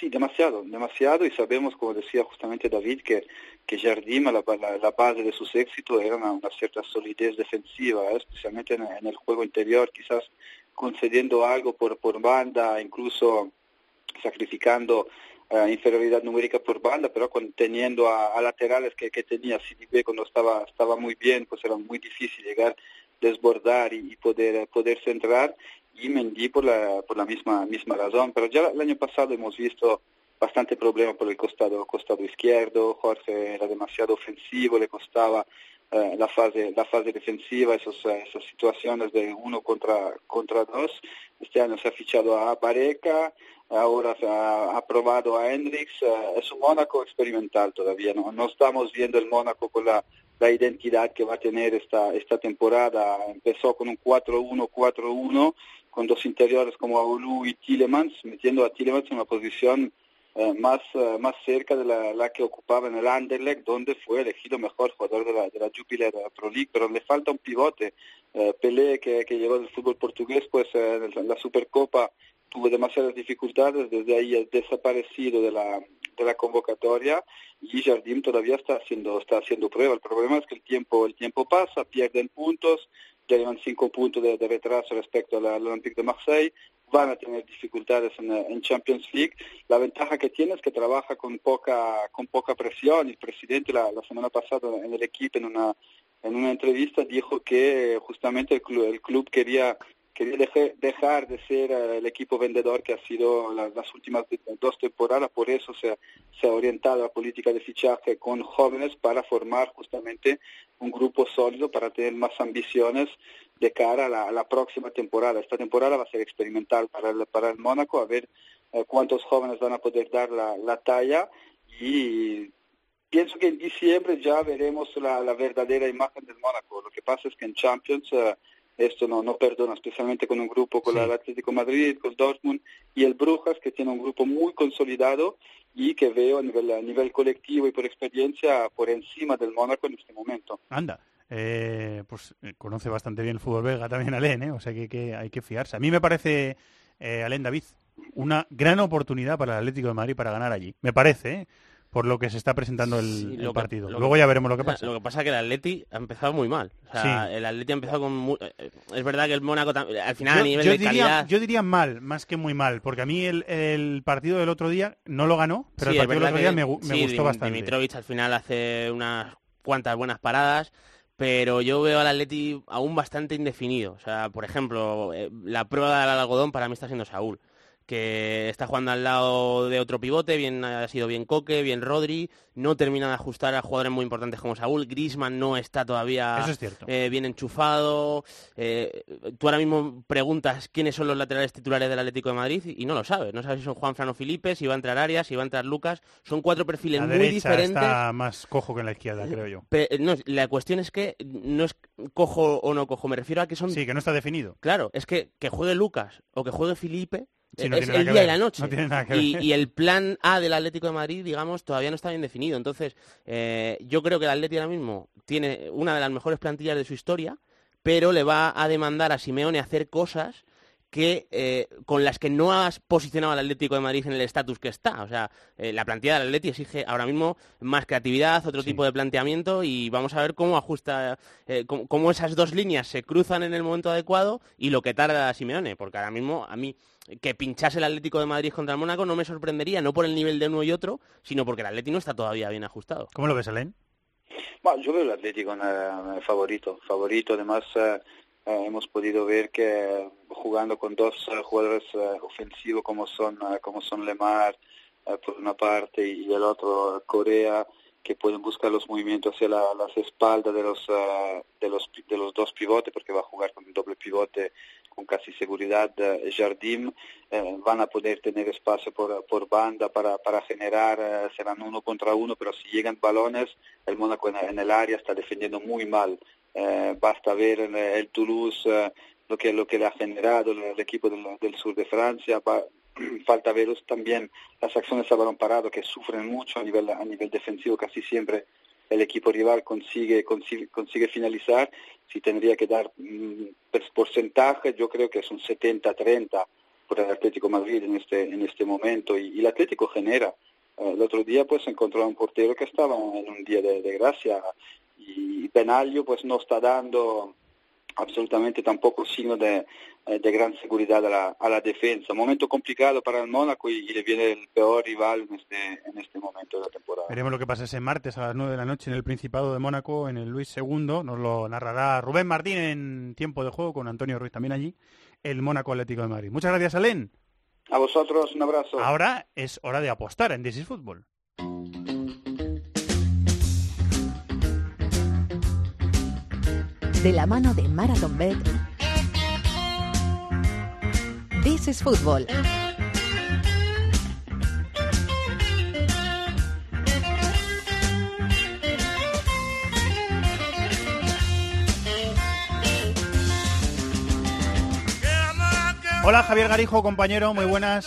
Sí, demasiado, demasiado y sabemos, como decía justamente David, que, que Jardim, la, la, la base de sus éxitos era una, una cierta solidez defensiva, ¿eh? especialmente en, en, el juego interior, quizás concediendo algo por, por banda, incluso sacrificando uh, inferioridad numérica por banda, pero con, teniendo a, laterales que, que tenía CDB cuando estaba, estaba muy bien, pues era muy difícil llegar, desbordar y, poder, poder centrar y Mendy por la, por la misma, misma razón. Pero ya el año pasado hemos visto bastante problema por el costado, costado izquierdo, Jorge era demasiado ofensivo, le costaba uh, la, fase, la fase defensiva, esos, uh, esas situaciones de uno contra, contra dos. Este año se ha fichado a Bareca, ahora se ha, ha probado a Hendrix, es un Mónaco experimental todavía, ¿no? estamos viendo el Mónaco con la, identidad que va a tener esta, esta temporada. Empezó con un 4-1-4-1, con dos interiores como Aulu y Tillemans, metiendo a Tillemans en una posición eh, más, uh, más cerca de la, que ocupaba en el Anderlecht, donde fue elegido mejor jugador de la, de la Jupiler Pro League, pero le falta un pivote. Eh, Pelé, que, que llegó del fútbol portugués, pues eh, en la Supercopa tuvo demasiadas dificultades, desde ahí ha desaparecido de la, de la convocatoria y Jardim todavía está haciendo, está haciendo prueba. El problema es que el tiempo, el tiempo pasa, pierden puntos, ya llevan cinco puntos de, de retraso respecto al Olympique de Marseille, van a tener dificultades en, en, Champions League. La ventaja que tiene es que trabaja con poca, con poca presión. El presidente la, la semana pasada en el equipo en una, en una entrevista dijo que justamente el club, el club quería quería dejar de ser uh, el equipo vendedor que ha sido la, las últimas dos temporadas, por eso se, se, ha orientado a política de fichaje con jóvenes para formar justamente un grupo sólido para tener más ambiciones de cara a la, a la próxima temporada. Esta temporada va a ser experimental para el, para el Mónaco, a ver uh, cuántos jóvenes van a poder dar la, la talla y pienso que en diciembre ya veremos la, la, verdadera imagen del Mónaco. Lo que pasa es que en Champions uh, esto no, no perdona, especialmente con un grupo con el Atlético Madrid, con Dortmund y el Brujas, que tiene un grupo muy consolidado y que veo a nivel, a nivel colectivo y por experiencia por encima del Mónaco en este momento. Anda. Eh, pues eh, conoce bastante bien el fútbol belga también Alén, ¿eh? o sea que, que hay que fiarse. A mí me parece, eh, Alén David, una gran oportunidad para el Atlético de Madrid para ganar allí. Me parece, ¿eh? por lo que se está presentando el, Sí, el lo que- partido. Luego que- ya veremos lo que pasa. Lo que pasa es que el Atleti ha empezado muy mal. O sea, Sí. el Atleti ha empezado con... mu- eh, Es verdad que el Mónaco al final yo, a nivel yo de diría, calidad... yo diría mal, más que muy mal, porque a mí el, el partido del otro día no lo ganó, pero Sí, el partido del otro día me, me gustó bastante. Dimitrovic al final hace unas cuantas buenas paradas, pero yo veo al Atleti aún bastante indefinido. O sea, por ejemplo, eh, la prueba del algodón para mí está siendo Saúl, que está jugando al lado de otro pivote, bien ha sido bien Coque, bien Rodri, no termina de ajustar a jugadores muy importantes como Saúl, Grisman no está todavía Eso es cierto. eh, bien enchufado. eh, tú ahora mismo preguntas quiénes son los laterales titulares del Atlético de Madrid y no lo sabes. No sabes si son Juan Frano Felipe, si va a entrar Arias, si va a entrar Lucas. Son cuatro perfiles La muy derecha diferentes. está más cojo que en la izquierda, creo yo. No, la cuestión es que no es cojo o no cojo, me refiero a que son... Sí, que no está definido. Claro, es que que juegue Lucas o que juegue Felipe Sí, no es el día y la noche. no tiene nada que y, ver. y el plan A del Atlético de Madrid, digamos, todavía no está bien definido. Entonces, eh, yo creo que el Atlético ahora mismo tiene una de las mejores plantillas de su historia, pero le va a demandar a Simeone hacer cosas que eh, con las que no has posicionado al Atlético de Madrid en el estatus que está. O sea, eh, la plantilla del Atleti exige ahora mismo más creatividad, otro tipo de planteamiento y vamos a ver cómo ajusta, eh, cómo, cómo esas dos líneas se cruzan en el momento adecuado y lo que tarda Simeone, porque ahora mismo a mí que pinchase el Atlético de Madrid contra el Mónaco no me sorprendería, no por el nivel de uno y otro, sino porque el Atleti no está todavía bien ajustado. ¿Cómo lo ves, Alén? Bueno, yo veo el Atlético en, eh, favorito, favorito. Además, eh, eh, hemos podido ver que jugando con dos eh, jugadores eh, ofensivos como son como son Lemar eh, por una parte y el otro Corea que pueden buscar los movimientos hacia la- las espaldas de los eh, de los pi- de los dos pivotes porque va a jugar con un doble pivote con casi seguridad eh, Jardim eh, van a poder tener espacio por, por banda para, generar, eh, serán uno contra uno, pero si llegan balones, el Mónaco en, el área está defendiendo muy mal. Eh, basta ver el, el Toulouse eh, lo que lo que le ha generado el, equipo del, del sur de Francia. Va- falta ver también las acciones a balón parado que sufren mucho a nivel a nivel defensivo, casi siempre el equipo rival consigue consigue, consigue finalizar. Si tendría que dar mm, pers- porcentaje, yo creo que es un 70-30 por el Atlético Madrid en este en este momento y, el Atlético genera. El otro día pues encontró a un portero que estaba en un día de, de gracia y Benaglio pues no está dando absolutamente tampoco signo de, eh, de gran seguridad a la, a la defensa. Momento complicado para el Mónaco y, y le viene el peor rival en este, en este momento de la temporada. Veremos lo que pasa ese martes a las 9 de la noche en el Principado de Mónaco, en el Luis II. Nos lo narrará Rubén Martín en tiempo de juego, con Antonio Ruiz también allí, el Mónaco Atlético de Madrid. Muchas gracias, Alén. A vosotros un abrazo. Ahora es hora de apostar en This is Football. De la mano de Marathon Bet. This is Football. Hola, Javier Garijo, compañero, muy buenas.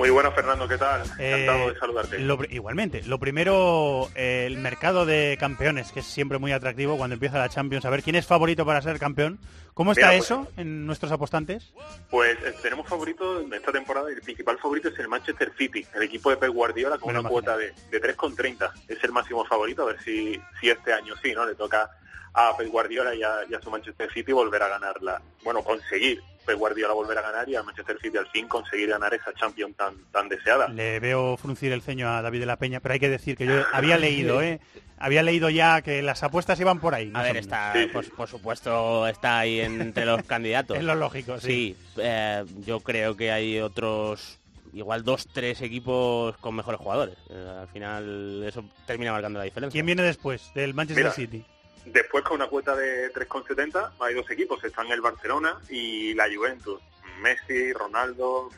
Muy buenas, Fernando, ¿qué tal? Eh, Encantado de saludarte. lo igualmente, lo primero, eh, el mercado de campeones, que es siempre muy atractivo cuando empieza la Champions, a ver quién es favorito para ser campeón. ¿Cómo está Mira, pues- eso en nuestros apostantes? Pues eh, tenemos favorito en esta temporada, el principal favorito es el Manchester City, el equipo de Pep Guardiola con Me una cuota de, de 3,30. Es el máximo favorito, a ver si, si este año sí, ¿no? Le toca a Pep Guardiola y a, y a su Manchester City volver a ganarla. Bueno, conseguir Pep Guardiola volver a ganar y a Manchester City al fin conseguir ganar esa Champions tan, tan deseada. Le veo fruncir el ceño a David de la Peña, pero hay que decir que yo había leído, ¿eh? Había leído ya que las apuestas iban por ahí. A ver, está, por, por supuesto, está ahí entre los candidatos. Es lo lógico, sí. eh, yo creo que hay otros, igual dos, tres equipos con mejores jugadores. Eh, al final eso termina marcando la diferencia. ¿Quién viene después del Manchester Mira, City? Después con una cuota de 3,70 hay dos equipos, están el Barcelona y la Juventus. Messi, Ronaldo,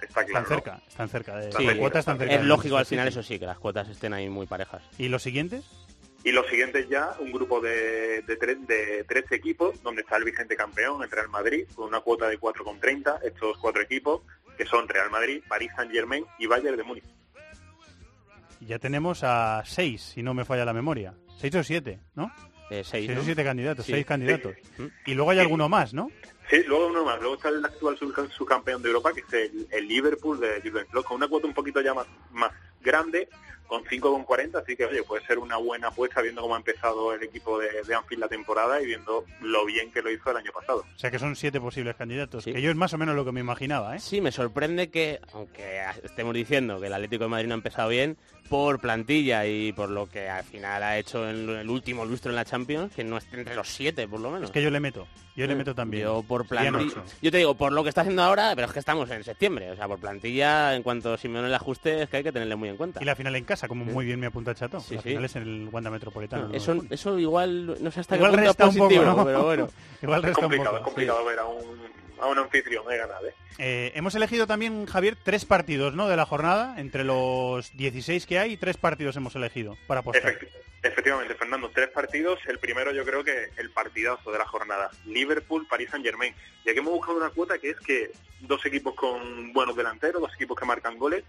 está Están claro. ¿no? cerca, están cerca. De, Sí, de cuotas están cerca. es lógico al final eso sí, que las cuotas estén ahí muy parejas. ¿Y los siguientes? Y los siguientes ya, un grupo de, de, tres, de tres equipos, donde está el vigente campeón, el Real Madrid, con una cuota de 4,30. Estos cuatro equipos, que son Real Madrid, París Saint-Germain y Bayern de Múnich. Ya tenemos a seis, si no me falla la memoria. Seis o siete, ¿no? Eh, seis, Seis ¿no? o siete candidatos, Sí. seis candidatos. Sí. Y luego hay Sí. alguno más, ¿no? Sí, luego uno más. Luego está el actual subcam- subcampeón de Europa, que es el, el Liverpool de Jurgen Klopp, con una cuota un poquito ya más, más grande, con 5,40. Así que, oye, puede ser una buena apuesta viendo cómo ha empezado el equipo de, de Anfield la temporada y viendo lo bien que lo hizo el año pasado. O sea que son siete posibles candidatos. Sí. Que yo es más o menos lo que me imaginaba, ¿eh? Sí, me sorprende que, aunque estemos diciendo que el Atlético de Madrid no ha empezado bien, por plantilla y por lo que al final ha hecho en el último lustro en la Champions, que no esté entre los siete, por lo menos. Es que yo le meto. Yo le Eh, meto también. Yo por plantilla. Yo te digo, por lo que está haciendo ahora, pero es que estamos en septiembre. O sea, por plantilla, en cuanto Simeone le ajuste, es que hay que tenerle muy en cuenta. Y la final en casa, como muy bien me apunta Chato. Sí, la sí. final es en el Wanda Metropolitano. ¿no? eso, eso igual, no sé hasta Igual qué punto poco, positivo, ¿no? pero bueno. Igual Es resta un complicado, poco. es complicado ver a un, a un anfitrión de ganar, ¿eh? Eh, hemos elegido también, Javier, tres partidos ¿no? de la jornada. Entre los 16 que hay, tres partidos hemos elegido para apostar. Efecti- efectivamente, Fernando, tres partidos. El primero yo creo que el partidazo de la jornada. Liverpool, París Saint Germain. Y aquí hemos buscado una cuota que es que dos equipos con buenos delanteros, dos equipos que marcan goles.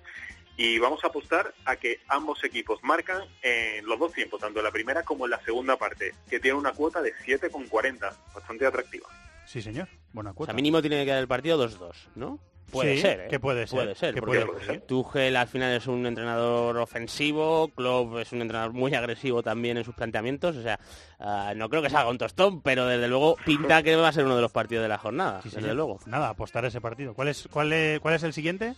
Y vamos a apostar a que ambos equipos marcan en los dos tiempos, tanto en la primera como en la segunda parte, que tiene una cuota de 7,40, bastante atractiva. Sí, señor. Buena O cuota. sea, mínimo tiene que quedar el partido 2-2, ¿no? Puede Sí, ser, ¿eh? que puede ser, Puede ser, que puede ser. Tuchel al final es un entrenador ofensivo, Klopp es un entrenador muy agresivo también en sus planteamientos, o sea, ah, no creo que salga un tostón, pero desde luego pinta que va a ser uno de los partidos de la jornada, Sí, desde luego. Nada, apostar a ese partido. ¿Cuál es, cuál es, cuál es el siguiente?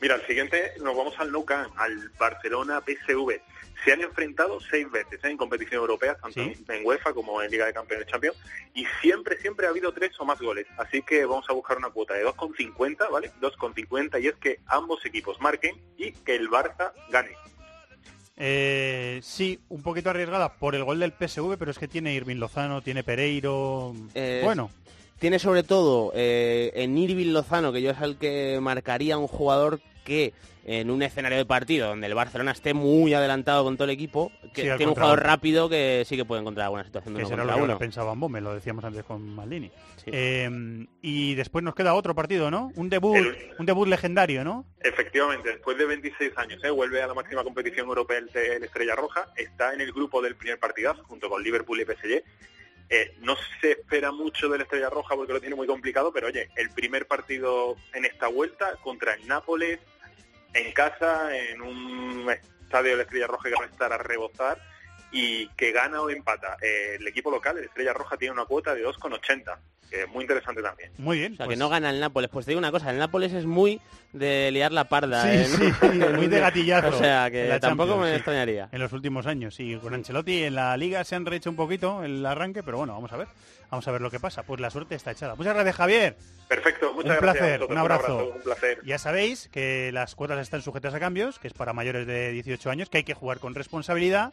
Mira, el siguiente nos vamos al Nou Camp, al Barcelona PSV. Se han enfrentado seis veces ¿eh? en competición europea, tanto Sí. en UEFA como en Liga de Campeones Champions, y siempre, siempre ha habido tres o más goles. Así que vamos a buscar una cuota de 2,50, ¿vale? 2,50 y es que ambos equipos marquen y que el Barça gane. Eh, sí, un poquito arriesgada por el gol del PSV, pero es que tiene Irving Lozano, tiene Pereiro. Eh, bueno, Tiene sobre todo eh, en Irving Lozano, que yo es el que marcaría un jugador que en un escenario de partido donde el Barcelona esté muy adelantado con todo el equipo, que Sí, tiene un contra jugador rápido que sí que puede encontrar alguna situación de que uno será lo contra que uno. pensaba Mbome, lo decíamos antes con Maldini. Sí. Eh, y después nos queda otro partido, ¿no? Un debut, El- un debut legendario, ¿no? Efectivamente, después de 26 años, ¿eh? vuelve a la máxima competición europea el, el Estrella Roja, está en el grupo del primer partidazo junto con Liverpool y PSG. Eh, no se espera mucho del Estrella Roja porque lo tiene muy complicado, pero oye, el primer partido en esta vuelta contra el Nápoles, en casa, en un estadio del Estrella Roja que va a estar a rebozar y que gana o empata. Eh, el equipo local, el Estrella Roja, tiene una cuota de 2,80, que es muy interesante también. Muy bien. O sea, pues- que no gana el Nápoles. Pues te digo una cosa, el Nápoles es muy de liar la parda. Sí, ¿eh? sí, muy de gatillazo. O sea, que la tampoco Champions, me sí. extrañaría. En los últimos años, sí. Con Ancelotti en la Liga se han rehecho un poquito el arranque, pero bueno, vamos a ver. Vamos a ver lo que pasa. Pues la suerte está echada. Muchas gracias, Javier. Perfecto, muchas un gracias. placer, un abrazo. Un placer. Ya sabéis que las cuotas están sujetas a cambios, que es para mayores de 18 años, que hay que jugar con responsabilidad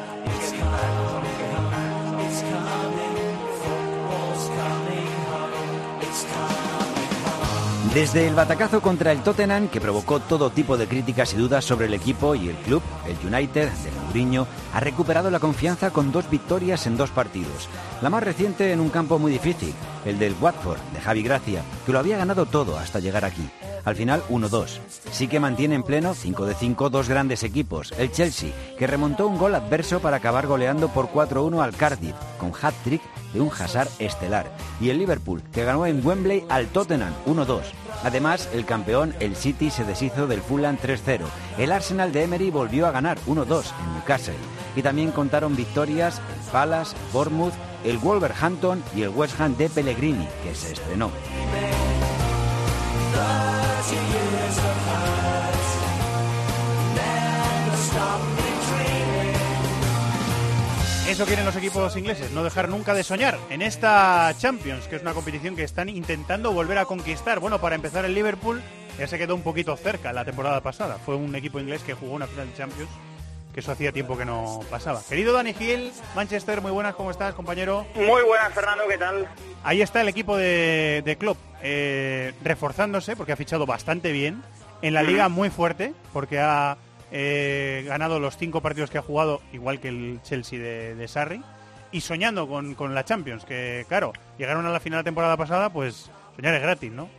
Desde el batacazo contra el Tottenham, que provocó todo tipo de críticas y dudas sobre el equipo y el club, el United de Mourinho ha recuperado la confianza con dos victorias en dos partidos. La más reciente en un campo muy difícil, el del Watford de Javi Gracia, que lo había ganado todo hasta llegar aquí. Al final 1-2. Sí que mantiene en pleno 5 de 5 dos grandes equipos. El Chelsea, que remontó un gol adverso para acabar goleando por 4-1 al Cardiff, con hat-trick de un Hazard estelar. Y el Liverpool, que ganó en Wembley al Tottenham 1-2. Además, el campeón, el City, se deshizo del Fulham 3-0. El Arsenal de Emery volvió a ganar 1-2 en Newcastle. Y también contaron victorias el Palace, Bournemouth, el Wolverhampton y el West Ham de Pellegrini, que se estrenó. Eso quieren los equipos ingleses, no dejar nunca de soñar en esta Champions, que es una competición que están intentando volver a conquistar. Bueno, para empezar el Liverpool ya se quedó un poquito cerca la temporada pasada. Fue un equipo inglés que jugó una final de Champions, que eso hacía tiempo que no pasaba. Querido Dani Gil, Manchester, muy buenas, ¿cómo estás, compañero? Muy buenas, Fernando, ¿qué tal? Ahí está el equipo de, de Klopp, eh, reforzándose, porque ha fichado bastante bien. En la liga muy fuerte, porque ha eh, ganado los cinco partidos que ha jugado, igual que el Chelsea de, de Sarri. Y soñando con, con la Champions, que claro, llegaron a la final de la temporada pasada, pues soñar es gratis, ¿no?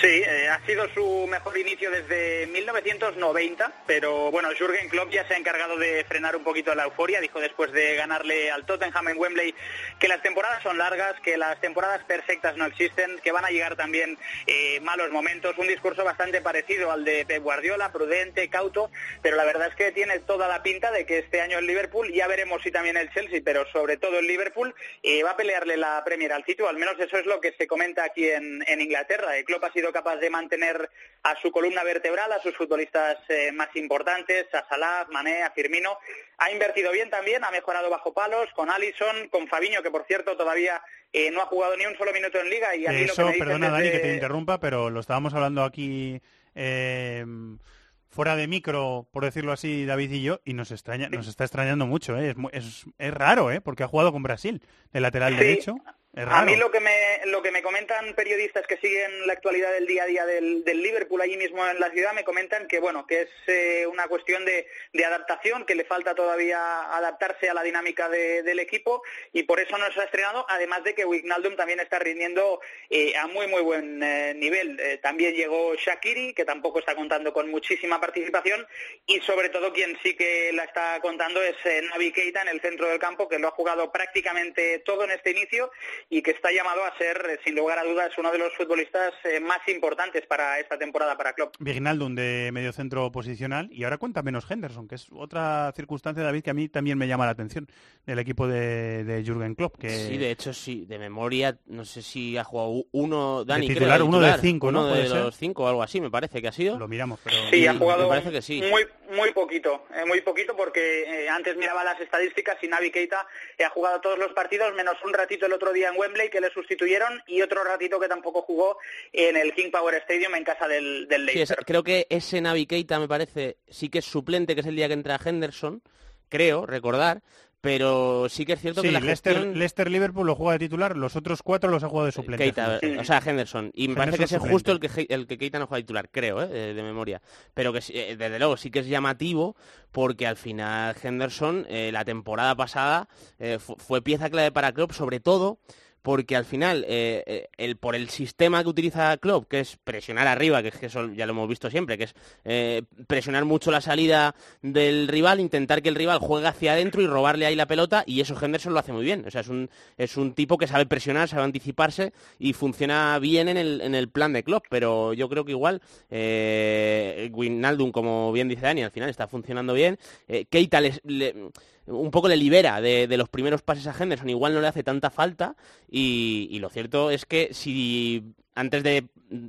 Sí, eh, ha sido su mejor inicio desde 1990, pero bueno, Jürgen Klopp ya se ha encargado de frenar un poquito la euforia. Dijo después de ganarle al Tottenham en Wembley que las temporadas son largas, que las temporadas perfectas no existen, que van a llegar también eh, malos momentos. Un discurso bastante parecido al de Pep Guardiola, prudente, cauto, pero la verdad es que tiene toda la pinta de que este año el Liverpool, ya veremos si también el Chelsea, pero sobre todo el Liverpool, eh, va a pelearle la Premier al City, o al menos eso es lo que se comenta aquí en, Inglaterra. Klopp ha sido capaz de mantener a su columna vertebral, a sus futbolistas eh, más importantes, a Salah, Mané, a Firmino. Ha invertido bien también, ha mejorado bajo palos con Allison, con Fabiño, que por cierto todavía eh, no ha jugado ni un solo minuto en liga. Y lo que Eso, me perdona es Dani que te interrumpa, pero lo estábamos hablando aquí eh, fuera de micro, por decirlo así, David y yo, y nos extraña, nos está extrañando mucho, ¿eh? es, es, es raro, ¿eh? porque ha jugado con Brasil de lateral Sí. derecho. A mí lo que me lo que me comentan periodistas que siguen la actualidad del día a día del, del Liverpool allí mismo en la ciudad me comentan que bueno que es eh, una cuestión de, de adaptación que le falta todavía adaptarse a la dinámica de- del equipo y por eso no se ha estrenado además de que Wijnaldum también está rindiendo eh, a muy muy buen eh, nivel. Eh, también llegó Shakiri que tampoco está contando con muchísima participación y sobre todo quien sí que la está contando es eh, Navi Keita en el centro del campo que lo ha jugado prácticamente todo en este inicio y que está llamado a ser, eh, sin lugar a dudas, uno de los futbolistas eh, más importantes para esta temporada para Klopp. Vignaldum de medio centro posicional y ahora cuenta menos Henderson, que es otra circunstancia, David, que a mí también me llama la atención del equipo de, de Jürgen Klopp. Que Sí, de hecho, sí, de memoria, no sé si ha jugado uno, Dani, creo, titular, de uno de cinco, ¿no? Uno de ¿Puede ser? los cinco o algo así, me parece que ha sido. Lo miramos, pero... Sí, ha Me jugado parece que sí. muy muy poquito, eh, muy poquito porque eh, antes miraba las estadísticas y Navi Keita eh, ha jugado todos los partidos menos un ratito el otro día en Wembley que le sustituyeron y otro ratito que tampoco jugó en el King Power Stadium en casa del, del Sí, es- Leicester. creo que ese Navi Keita me parece, sí que es suplente, que es el día que entra Henderson, creo, recordar, pero sí que es cierto Sí, que la Leicester, gestión... Leicester Liverpool lo juega de titular, los otros cuatro los ha jugado de suplente. Keita, Henderson. o sea, Henderson. Y me parece que es justo el que, el que Keita no juega titular, creo, ¿eh? de, de memoria. Pero que eh, desde luego sí que es llamativo porque al final Henderson eh, la temporada pasada eh, fu- fue pieza clave para Klopp, sobre todo porque al final, eh, eh, el, por el sistema que utiliza Klopp, que es presionar arriba, que es que ya lo hemos visto siempre, que es eh, presionar mucho la salida del rival, intentar que el rival juegue hacia adentro y robarle ahí la pelota, y eso Henderson lo hace muy bien. O sea, es un, es un tipo que sabe presionar, sabe anticiparse y funciona bien en el, en el plan de Klopp, pero yo creo que igual eh, Wijnaldum, como bien dice Dani, al final está funcionando bien. Keita les- le- un poco le libera de, de los primeros pases a Henderson, igual no le hace tanta falta y, y lo cierto es que si antes de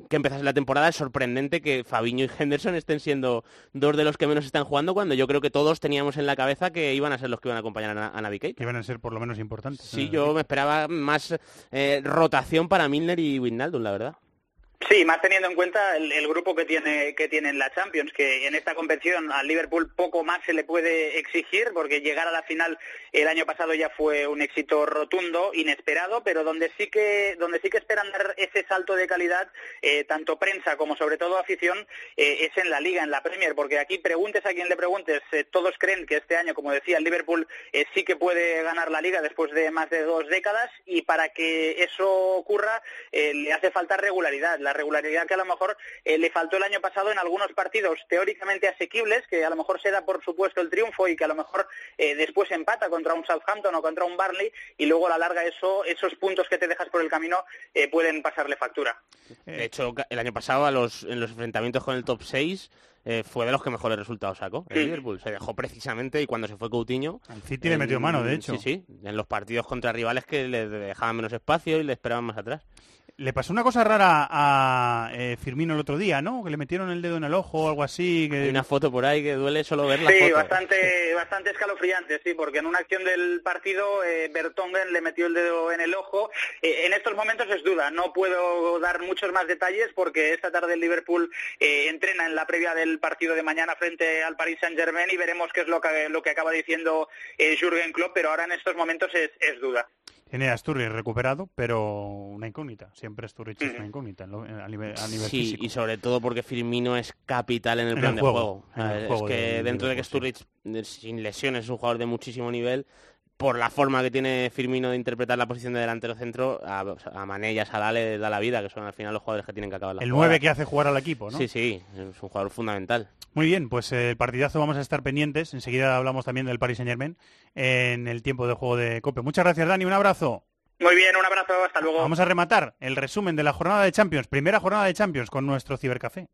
que empezase la temporada es sorprendente que Fabiño y Henderson estén siendo dos de los que menos están jugando cuando yo creo que todos teníamos en la cabeza que iban a ser los que iban a acompañar a, a Navi. Que iban a ser por lo menos importantes. Sí, yo me esperaba más eh, rotación para Milner y Wijnaldum, la verdad. Sí, más teniendo en cuenta el, grupo que tiene que tiene en la Champions, que en esta competición al Liverpool poco más se le puede exigir, porque llegar a la final el año pasado ya fue un éxito rotundo, inesperado, pero donde sí que donde sí que esperan dar ese salto de calidad, eh, tanto prensa como sobre todo afición, eh, es en la Liga, en la Premier, porque aquí preguntes a quien le preguntes, eh, todos creen que este año, como decía, el Liverpool sí que puede ganar la Liga después de más de dos décadas y para que eso ocurra le hace falta regularidad, la regularidad que a lo mejor eh, le faltó el año pasado en algunos partidos teóricamente asequibles, que a lo mejor se da por supuesto el triunfo y que a lo mejor eh, después empata contra un Southampton o contra un Barley y luego a la larga eso, esos puntos que te dejas por el camino eh, pueden pasarle factura. De hecho, el año pasado a los, en los enfrentamientos con el top 6 eh, fue de los que mejores resultados sacó. El Sí. Liverpool se dejó precisamente y cuando se fue Coutinho... Al City le metió mano, de hecho. Sí, sí, en los partidos contra rivales que le dejaban menos espacio y le esperaban más atrás. Le pasó una cosa rara a eh, Firmino el otro día, ¿no? Que le metieron el dedo en el ojo o algo así. Que... Hay una foto por ahí que duele solo ver la sí, foto. bastante, bastante escalofriante, sí, porque en una acción del partido eh, Bertongen le metió el dedo en el ojo. Eh, en estos momentos es duda, no puedo dar muchos más detalles porque esta tarde el Liverpool eh, entrena en la previa del partido de mañana frente al Paris Saint Germain y veremos qué es lo que, lo que acaba diciendo eh, Jürgen Klopp, pero ahora en estos momentos es, es duda. Tiene a Sturridge recuperado, pero una incógnita. Siempre Sturridge es una incógnita lo- a nivel, a nivel Sí, físico. y sobre todo porque Firmino es capital en el En plan el de juego, juego. en el es juego que dentro de que Sturridge, de- sin lesiones, es un jugador de muchísimo nivel, por la forma que tiene Firmino de interpretar la posición de delantero centro, a, a Mané y a Salah le da la vida, que son al final los jugadores que tienen que acabar la El jugada. 9 que hace jugar al equipo, ¿no? Sí, sí, es un jugador fundamental. Muy bien, pues el partidazo vamos a estar pendientes. Enseguida hablamos también del Paris Saint Germain en el tiempo de juego de Cope. Muchas gracias, Dani. Un abrazo. Muy bien, un abrazo, hasta luego. Vamos a rematar el resumen de la jornada de Champions, primera jornada de Champions con nuestro cibercafé.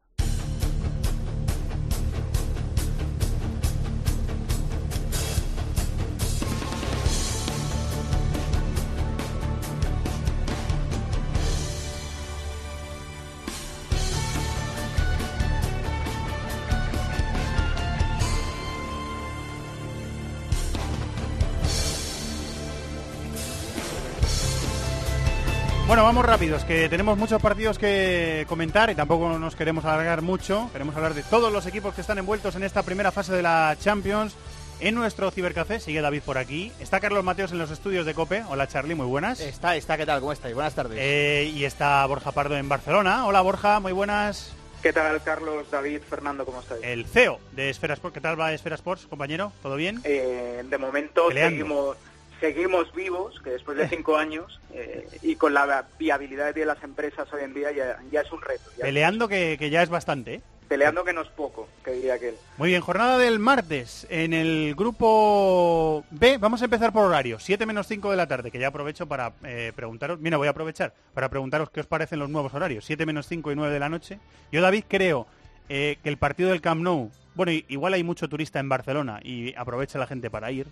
Vamos rápidos, que tenemos muchos partidos que comentar y tampoco nos queremos alargar mucho. Queremos hablar de todos los equipos que están envueltos en esta primera fase de la Champions. En nuestro cibercafé sigue David por aquí. Está Carlos Mateos en los estudios de Cope. Hola Charlie, muy buenas. Está, está, ¿qué tal? ¿Cómo estáis? Buenas tardes. Eh, y está Borja Pardo en Barcelona. Hola Borja, muy buenas. ¿Qué tal, Carlos, David, Fernando, cómo estáis? El CEO de Esfera Sports. ¿Qué tal va Esfera Sports, compañero? ¿Todo bien? Eh, de momento Peleando. seguimos seguimos vivos, que después de cinco años eh, y con la viabilidad de las empresas hoy en día ya, ya es un reto. ya- Peleando que, que ya es bastante. ¿eh? Peleando que no es poco, que diría aquel. Muy bien, jornada del martes. En el grupo B, vamos a empezar por horario, 7 menos 5 de la tarde, que ya aprovecho para eh, preguntaros, mira, voy a aprovechar para preguntaros qué os parecen los nuevos horarios, 7 menos 5 y 9 de la noche. Yo, David, creo eh, que el partido del Camp Nou, bueno, igual hay mucho turista en Barcelona y aprovecha la gente para ir,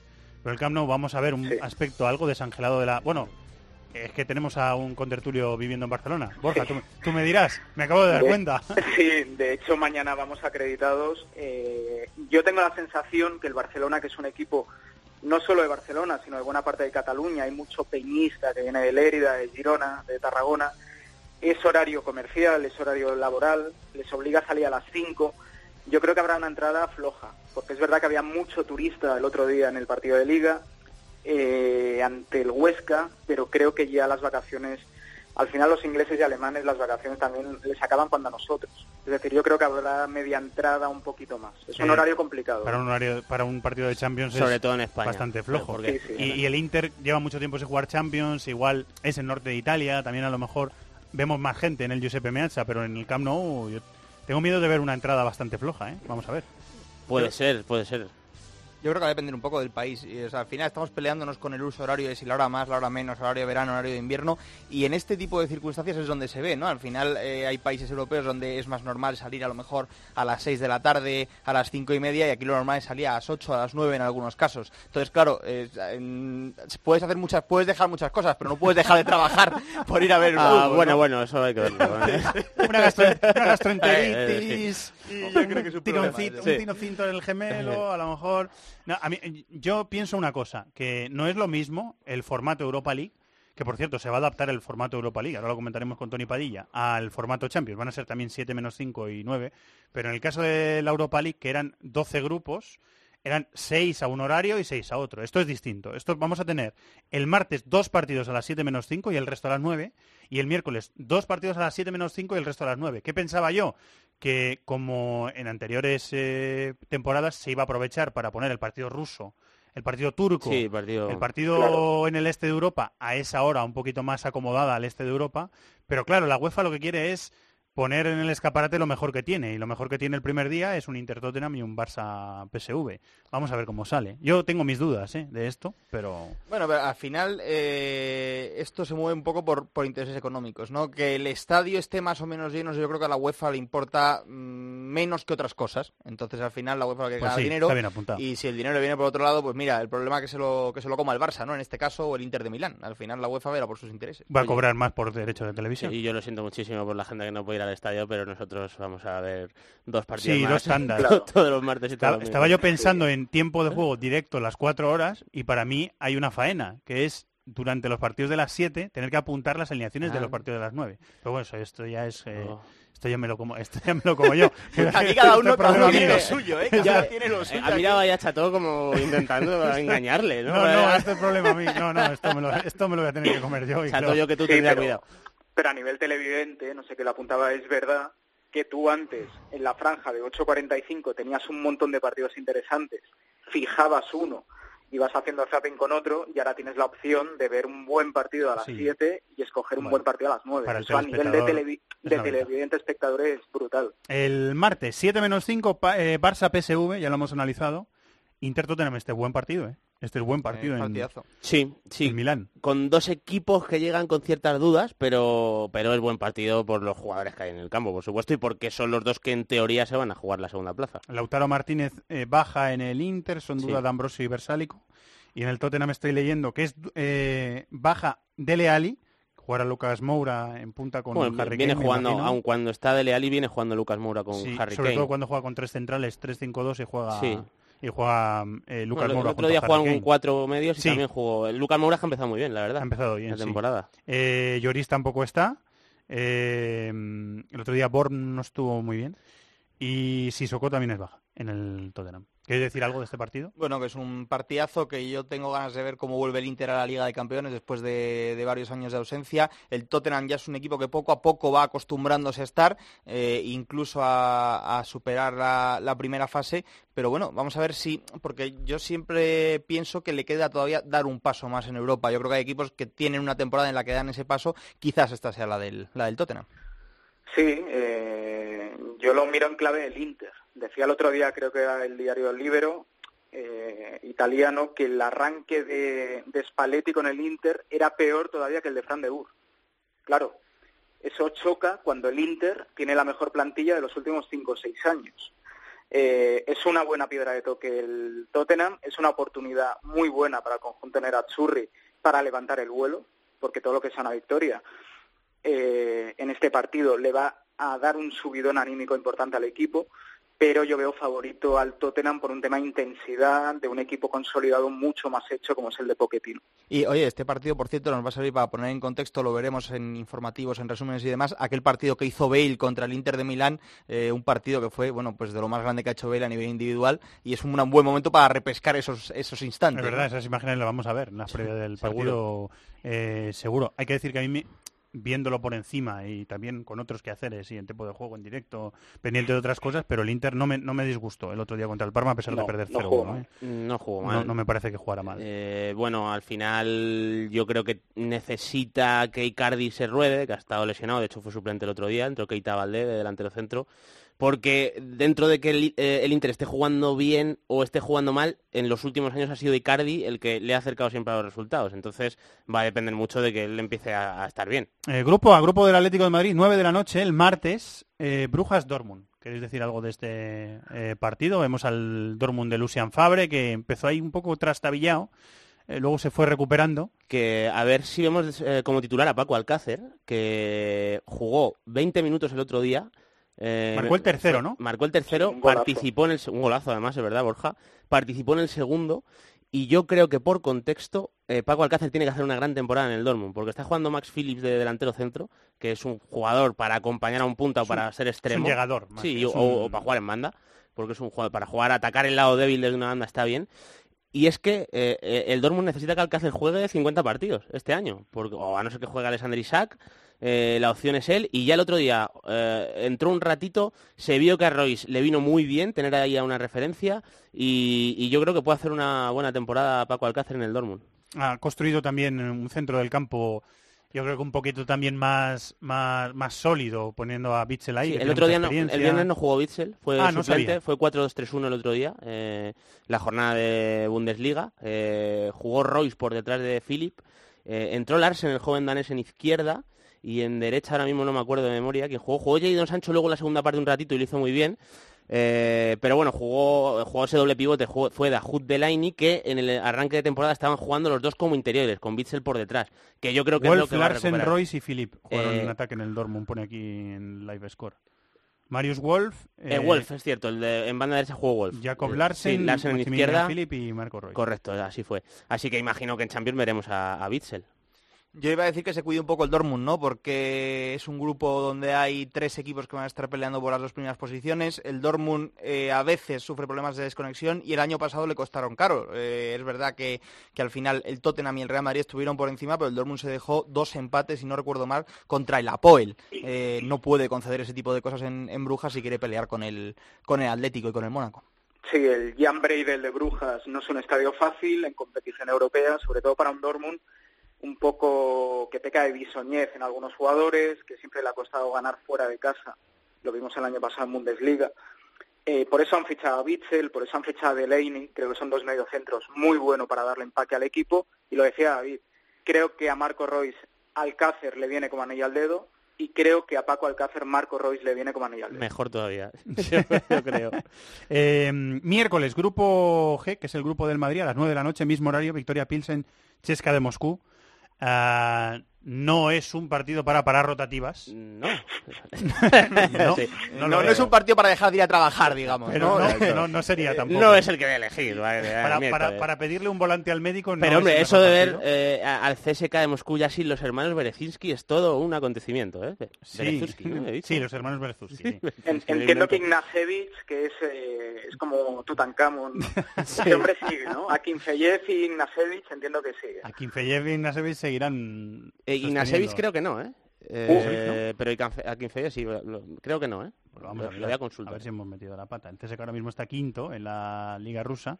pero el Camp Nou vamos a ver un aspecto algo desangelado de la... Bueno, es que tenemos a un contertulio viviendo en Barcelona. Borja, tú, tú me dirás, me acabo de dar De- cuenta. Sí, de hecho mañana vamos acreditados. Eh, yo tengo la sensación que el Barcelona, que es un equipo no solo de Barcelona, sino de buena parte de Cataluña, hay mucho peñista que viene de Lérida, de Girona, de Tarragona, es horario comercial, es horario laboral, les obliga a salir a las 5. Yo creo que habrá una entrada floja, porque es verdad que había mucho turista el otro día en el partido de liga eh, ante el Huesca, pero creo que ya las vacaciones, al final los ingleses y alemanes las vacaciones también les acaban cuando a nosotros. Es decir, yo creo que habrá media entrada un poquito más. Es un horario complicado. Para un, horario, para un partido de Champions Sobre es todo en España. bastante flojo. Porque- Sí, sí. y, y el Inter lleva mucho tiempo sin jugar Champions, igual es el norte de Italia, también a lo mejor vemos más gente en el Giuseppe Meazza, pero en el Camp Nou yo tengo miedo de ver una entrada bastante floja, ¿eh? Vamos a ver. Puede ser, puede ser. Yo creo que va a depender un poco del país. Y, o sea, al final estamos peleándonos con el uso horario de si la hora más, la hora menos, horario de verano, horario de invierno. Y en este tipo de circunstancias es donde se ve, ¿no? Al final eh, hay países europeos donde es más normal salir a lo mejor a las 6 de la tarde, a las cinco y media, y aquí lo normal es salir a las 8, a las 9 en algunos casos. Entonces, claro, eh, en- puedes hacer muchas, puedes dejar muchas cosas, pero no puedes dejar de trabajar por ir a ver Ah, bueno, ¿no? bueno, eso hay que verlo. ¿eh? Una, gastro- una Eh, gastroenteritis, y Yo creo que es un, tironcito, ese. un tironcito en el gemelo, a lo mejor... No, a mí, yo pienso una cosa, que no es lo mismo el formato Europa League, que por cierto se va a adaptar el formato Europa League, ahora lo comentaremos con Tony Padilla, al formato Champions, van a ser también 7 menos 5 y 9, pero en el caso de la Europa League, que eran 12 grupos, eran 6 a un horario y 6 a otro. Esto es distinto. Esto vamos a tener el martes dos partidos a las 7 menos 5 y el resto a las 9, y el miércoles dos partidos a las 7 menos 5 y el resto a las 9. ¿Qué pensaba yo? Que como en anteriores eh, temporadas se iba a aprovechar para poner el partido ruso, el partido turco, Sí, partido- el partido Claro. en el este de Europa a esa hora un poquito más acomodada al este de Europa, pero claro, la UEFA lo que quiere es poner en el escaparate lo mejor que tiene y lo mejor que tiene el primer día es un Inter Tottenham y un Barça PSV. Vamos a ver cómo sale. Yo tengo mis dudas ¿eh? de esto, pero Bueno, pero al final eh, esto se mueve un poco por, por intereses económicos, ¿no? Que el estadio esté más o menos lleno, yo creo que a la UEFA le importa mm, menos que otras cosas. Entonces al final la UEFA que Pues gana sí, dinero está bien apuntado. y si el dinero viene por otro lado, pues mira, el problema es que se lo que se lo coma el Barça, ¿no? En este caso o el Inter de Milán. Al final la UEFA verá por sus intereses. Va a cobrar más por derecho de televisión. Y yo lo siento muchísimo por la gente que no puede ir al estadio, pero nosotros vamos a ver dos partidos Sí, más. dos tandas. Todos los martes y Estaba, estaba yo pensando en tiempo de juego directo las cuatro horas y para mí hay una faena, que es durante los partidos de las 7 tener que apuntar las alineaciones de Ah. los partidos de las 9. Pero bueno, eso, esto ya es... eh, Oh. Esto ya me lo como, esto ya me lo como yo. Aquí cada uno, cada uno tiene lo suyo, ¿eh? Cada Ya, uno tiene lo suyo. ha mirado ahí a Chato como intentando engañarle, ¿no? No, no, este es problema mío. No, no, esto me lo, esto me lo voy a tener que comer yo. y Chato, creo- yo que tú Sí, tendrías pero- cuidado. Pero a nivel televidente, no sé qué lo apuntaba, es verdad que tú antes, en la franja de 8.45, tenías un montón de partidos interesantes, fijabas uno, ibas haciendo zapping con otro, y ahora tienes la opción de ver un buen partido a las Sí. 7 y escoger un Bueno, buen partido a las 9. para el Eso a nivel de, televi- de televidente espectador es brutal. El martes, 7 menos 5, pa- eh, Barça PSV, ya lo hemos analizado. Inter Tottenham, este buen partido, ¿eh? Este es buen partido en, partidazo. Sí, sí. en Milán. Con dos equipos que llegan con ciertas dudas, pero, pero es buen partido por los jugadores que hay en el campo, por supuesto, y porque son los dos que en teoría se van a jugar la segunda plaza. Lautaro Martínez eh, baja en el Inter, son Sí. dudas de Ambrosio y Versálico. Y en el Tottenham estoy leyendo que es eh, baja Dele Alli, jugará Lucas Moura en punta con Bueno, Harry viene Kane, jugando, aun cuando está Dele Alli, viene jugando Lucas Moura con Sí, Harry sobre Kane. todo cuando juega con tres centrales, 3-5-2 y juega, Sí. Y juega eh, Lucas Bueno, el otro día jugaron con cuatro medios y Sí. también jugó. El Lucas Moura que ha empezado muy bien, la verdad. Ha empezado bien, la sí. temporada. Eh, Lloris tampoco está. Eh, el otro día Born no estuvo muy bien. Y Sissoko también es baja en el Tottenham. ¿Quieres decir algo de este partido? Bueno, que es un partidazo que yo tengo ganas de ver cómo vuelve el Inter a la Liga de Campeones después de, de varios años de ausencia. El Tottenham ya es un equipo que poco a poco va acostumbrándose a estar, eh, incluso a, a superar la, la primera fase. Pero bueno, vamos a ver si, porque yo siempre pienso que le queda todavía dar un paso más en Europa. Yo creo que hay equipos que tienen una temporada en la que dan ese paso. Quizás esta sea la del, la del Tottenham. Sí, eh, yo lo miro en clave del Inter. Decía el otro día, creo que era el diario Libero, eh, italiano, que el arranque de, de Spalletti con el Inter era peor todavía que el de Fran de Boer. Claro, eso choca cuando el Inter tiene la mejor plantilla de los últimos cinco o seis años. Eh, es una buena piedra de toque el Tottenham, es una oportunidad muy buena para el conjunto Nerazzurri para levantar el vuelo, porque todo lo que sea una victoria eh, en este partido le va a dar un subidón anímico importante al equipo, pero yo veo favorito al Tottenham por un tema de intensidad de un equipo consolidado mucho más hecho como es el de Pochettino. Y oye, este partido, por cierto, nos va a servir para poner en contexto, lo veremos en informativos, en resúmenes y demás, aquel partido que hizo Bale contra el Inter de Milán, eh, un partido que fue, bueno, pues de lo más grande que ha hecho Bale a nivel individual, y es un buen momento para repescar esos, esos instantes. Es verdad, ¿no? esas imágenes las vamos a ver en las previas del seguro. partido, eh, seguro. Hay que decir que a mí, me- viéndolo por encima y también con otros quehaceres y en tiempo de juego, en directo, pendiente de otras cosas, pero el Inter no me, no me disgustó el otro día contra el Parma a pesar No, de perder no 0-1. jugó ¿eh? mal. No jugó No- mal. No, me parece que jugara mal. Eh, bueno, al final yo creo que necesita que Icardi se ruede, que ha estado lesionado, de hecho fue suplente el otro día, entró Keita Valdé de delantero centro, porque dentro de que el, eh, el Inter esté jugando bien o esté jugando mal, en los últimos años ha sido Icardi el que le ha acercado siempre a los resultados, entonces va a depender mucho de que él empiece a, a estar bien. Eh, grupo A, grupo del Atlético de Madrid, 9 de la noche, el martes, eh, Brujas Dortmund. ¿Queréis decir algo de este partido? Vemos al Dortmund de Lucian Fabre, que empezó ahí un poco trastabillado, luego se fue recuperando. Que a ver si vemos eh, como titular a Paco Alcácer, que jugó 20 minutos el otro día. Eh, Marcó el tercero, ¿no? Marcó el tercero, participó en el se- un golazo además, es verdad, Borja. Participó en el segundo y yo creo que por contexto eh, Paco Alcácer tiene que hacer una gran temporada en el Dortmund, porque está jugando Max Phillips de delantero centro, que es un jugador para acompañar a un punta o un- para ser es un extremo. llegador, más Sí, o, es un- o para jugar en banda, porque es un jugador para jugar, atacar el lado débil de una banda está bien. Y es que eh, el Dortmund necesita que Alcácer juegue 50 partidos este año, porque, o a no ser que juegue Alexander Isaac, eh, la opción es él. Y ya el otro día eh, entró un ratito, se vio que a Royce le vino muy bien tener ahí a una referencia y, y yo creo que puede hacer una buena temporada Paco Alcácer en el Dortmund. Ha construido también un centro del campo, yo creo que un poquito también más, más, más sólido, poniendo a Bitzel ahí. Sí, el otro día no, el viernes no jugó Bitzel, fue Ah, suplente, fue 4-2-3-1 el otro día, eh, la jornada de Bundesliga. eh, jugó Royce por detrás de Philip, eh, entró Larsen, el joven danés, en izquierda y en derecha ahora mismo no me acuerdo de memoria quién jugó. Jugó Jadon Sancho luego la segunda parte un ratito y lo hizo muy bien. Eh, pero bueno, jugó, jugó ese doble pivote, jugó- fue Dahoud Delaney, que en el arranque de temporada estaban jugando los dos como interiores, con Bitzel por detrás, que yo creo que es lo Wolf, que va a Larsen. Royce y Philip jugaron Eh, en ataque en el Dortmund, pone aquí en Live Score. Marius Wolf, Eh, Wolf, es cierto, el de- en banda derecha jugó Wolf. Jacob Eh, Larsen, sí, Larsen en izquierda. Philip y Marco Royce. Correcto, así fue. Así que imagino que en Champions veremos a, a Bitzel. Yo iba a decir que se cuide un poco el Dortmund, ¿no? Porque es un grupo donde hay tres equipos que van a estar peleando por las dos primeras posiciones. El Dortmund eh, a veces sufre problemas de desconexión y el año pasado le costaron caro. Eh, es verdad que, que al final el Tottenham y el Real Madrid estuvieron por encima, pero el Dortmund se dejó dos empates, si no recuerdo mal, contra el Apoel. Eh, no puede conceder ese tipo de cosas en, en Brujas si quiere pelear con el, con el Atlético y con el Mónaco. Sí, el Jan Breidel de Brujas no es un estadio fácil en competición europea, sobre todo para un Dortmund un poco que peca de bisoñez en algunos jugadores, que siempre le ha costado ganar fuera de casa. Lo vimos el año pasado en Bundesliga. Eh, por eso han fichado a Bitzel, por eso han fichado a Delaney, creo que son dos mediocentros muy buenos para darle empaque al equipo. Y lo decía David, creo que a Marco Royce Alcácer le viene como anillo al dedo y creo que a Paco Alcácer Marco Royce le viene como anillo al dedo. Mejor todavía, yo, creo. Eh, miércoles, grupo G, que es el grupo del Madrid, a las 9 de la noche, mismo horario, Victoria Pilsen, Chesca de Moscú. Ah, no es un partido para parar rotativas. No. no, Sí. Es un partido para dejar de ir a trabajar, digamos. Pero ¿no? no, no- no sería tampoco. No es el que de elegir. vale, para, miércoles. para- para pedirle un volante al médico no Pero hombre, eso de ver eh, al CSK de Moscú ya sin los hermanos Berezinski es todo un acontecimiento, ¿eh? Sí. He sí, los hermanos Berezinski. sí. En- entiendo que Ignacevich, que es, eh, es como Tutankamón, ese hombre sigue, ¿no? Akinfeyev y Ignacevich entiendo que sigue. A Kinfeyev y Ignacevich seguirán. Eh, Ignacevich creo que no, ¿eh? Eh, Uh, Pero Icanfe- Akinfeyev sí, lo- lo- creo que no, ¿eh? Pues vamos lo, a, lo voy a consultar. a ver si hemos metido la pata. El CSKA ahora mismo está quinto en la Liga Rusa.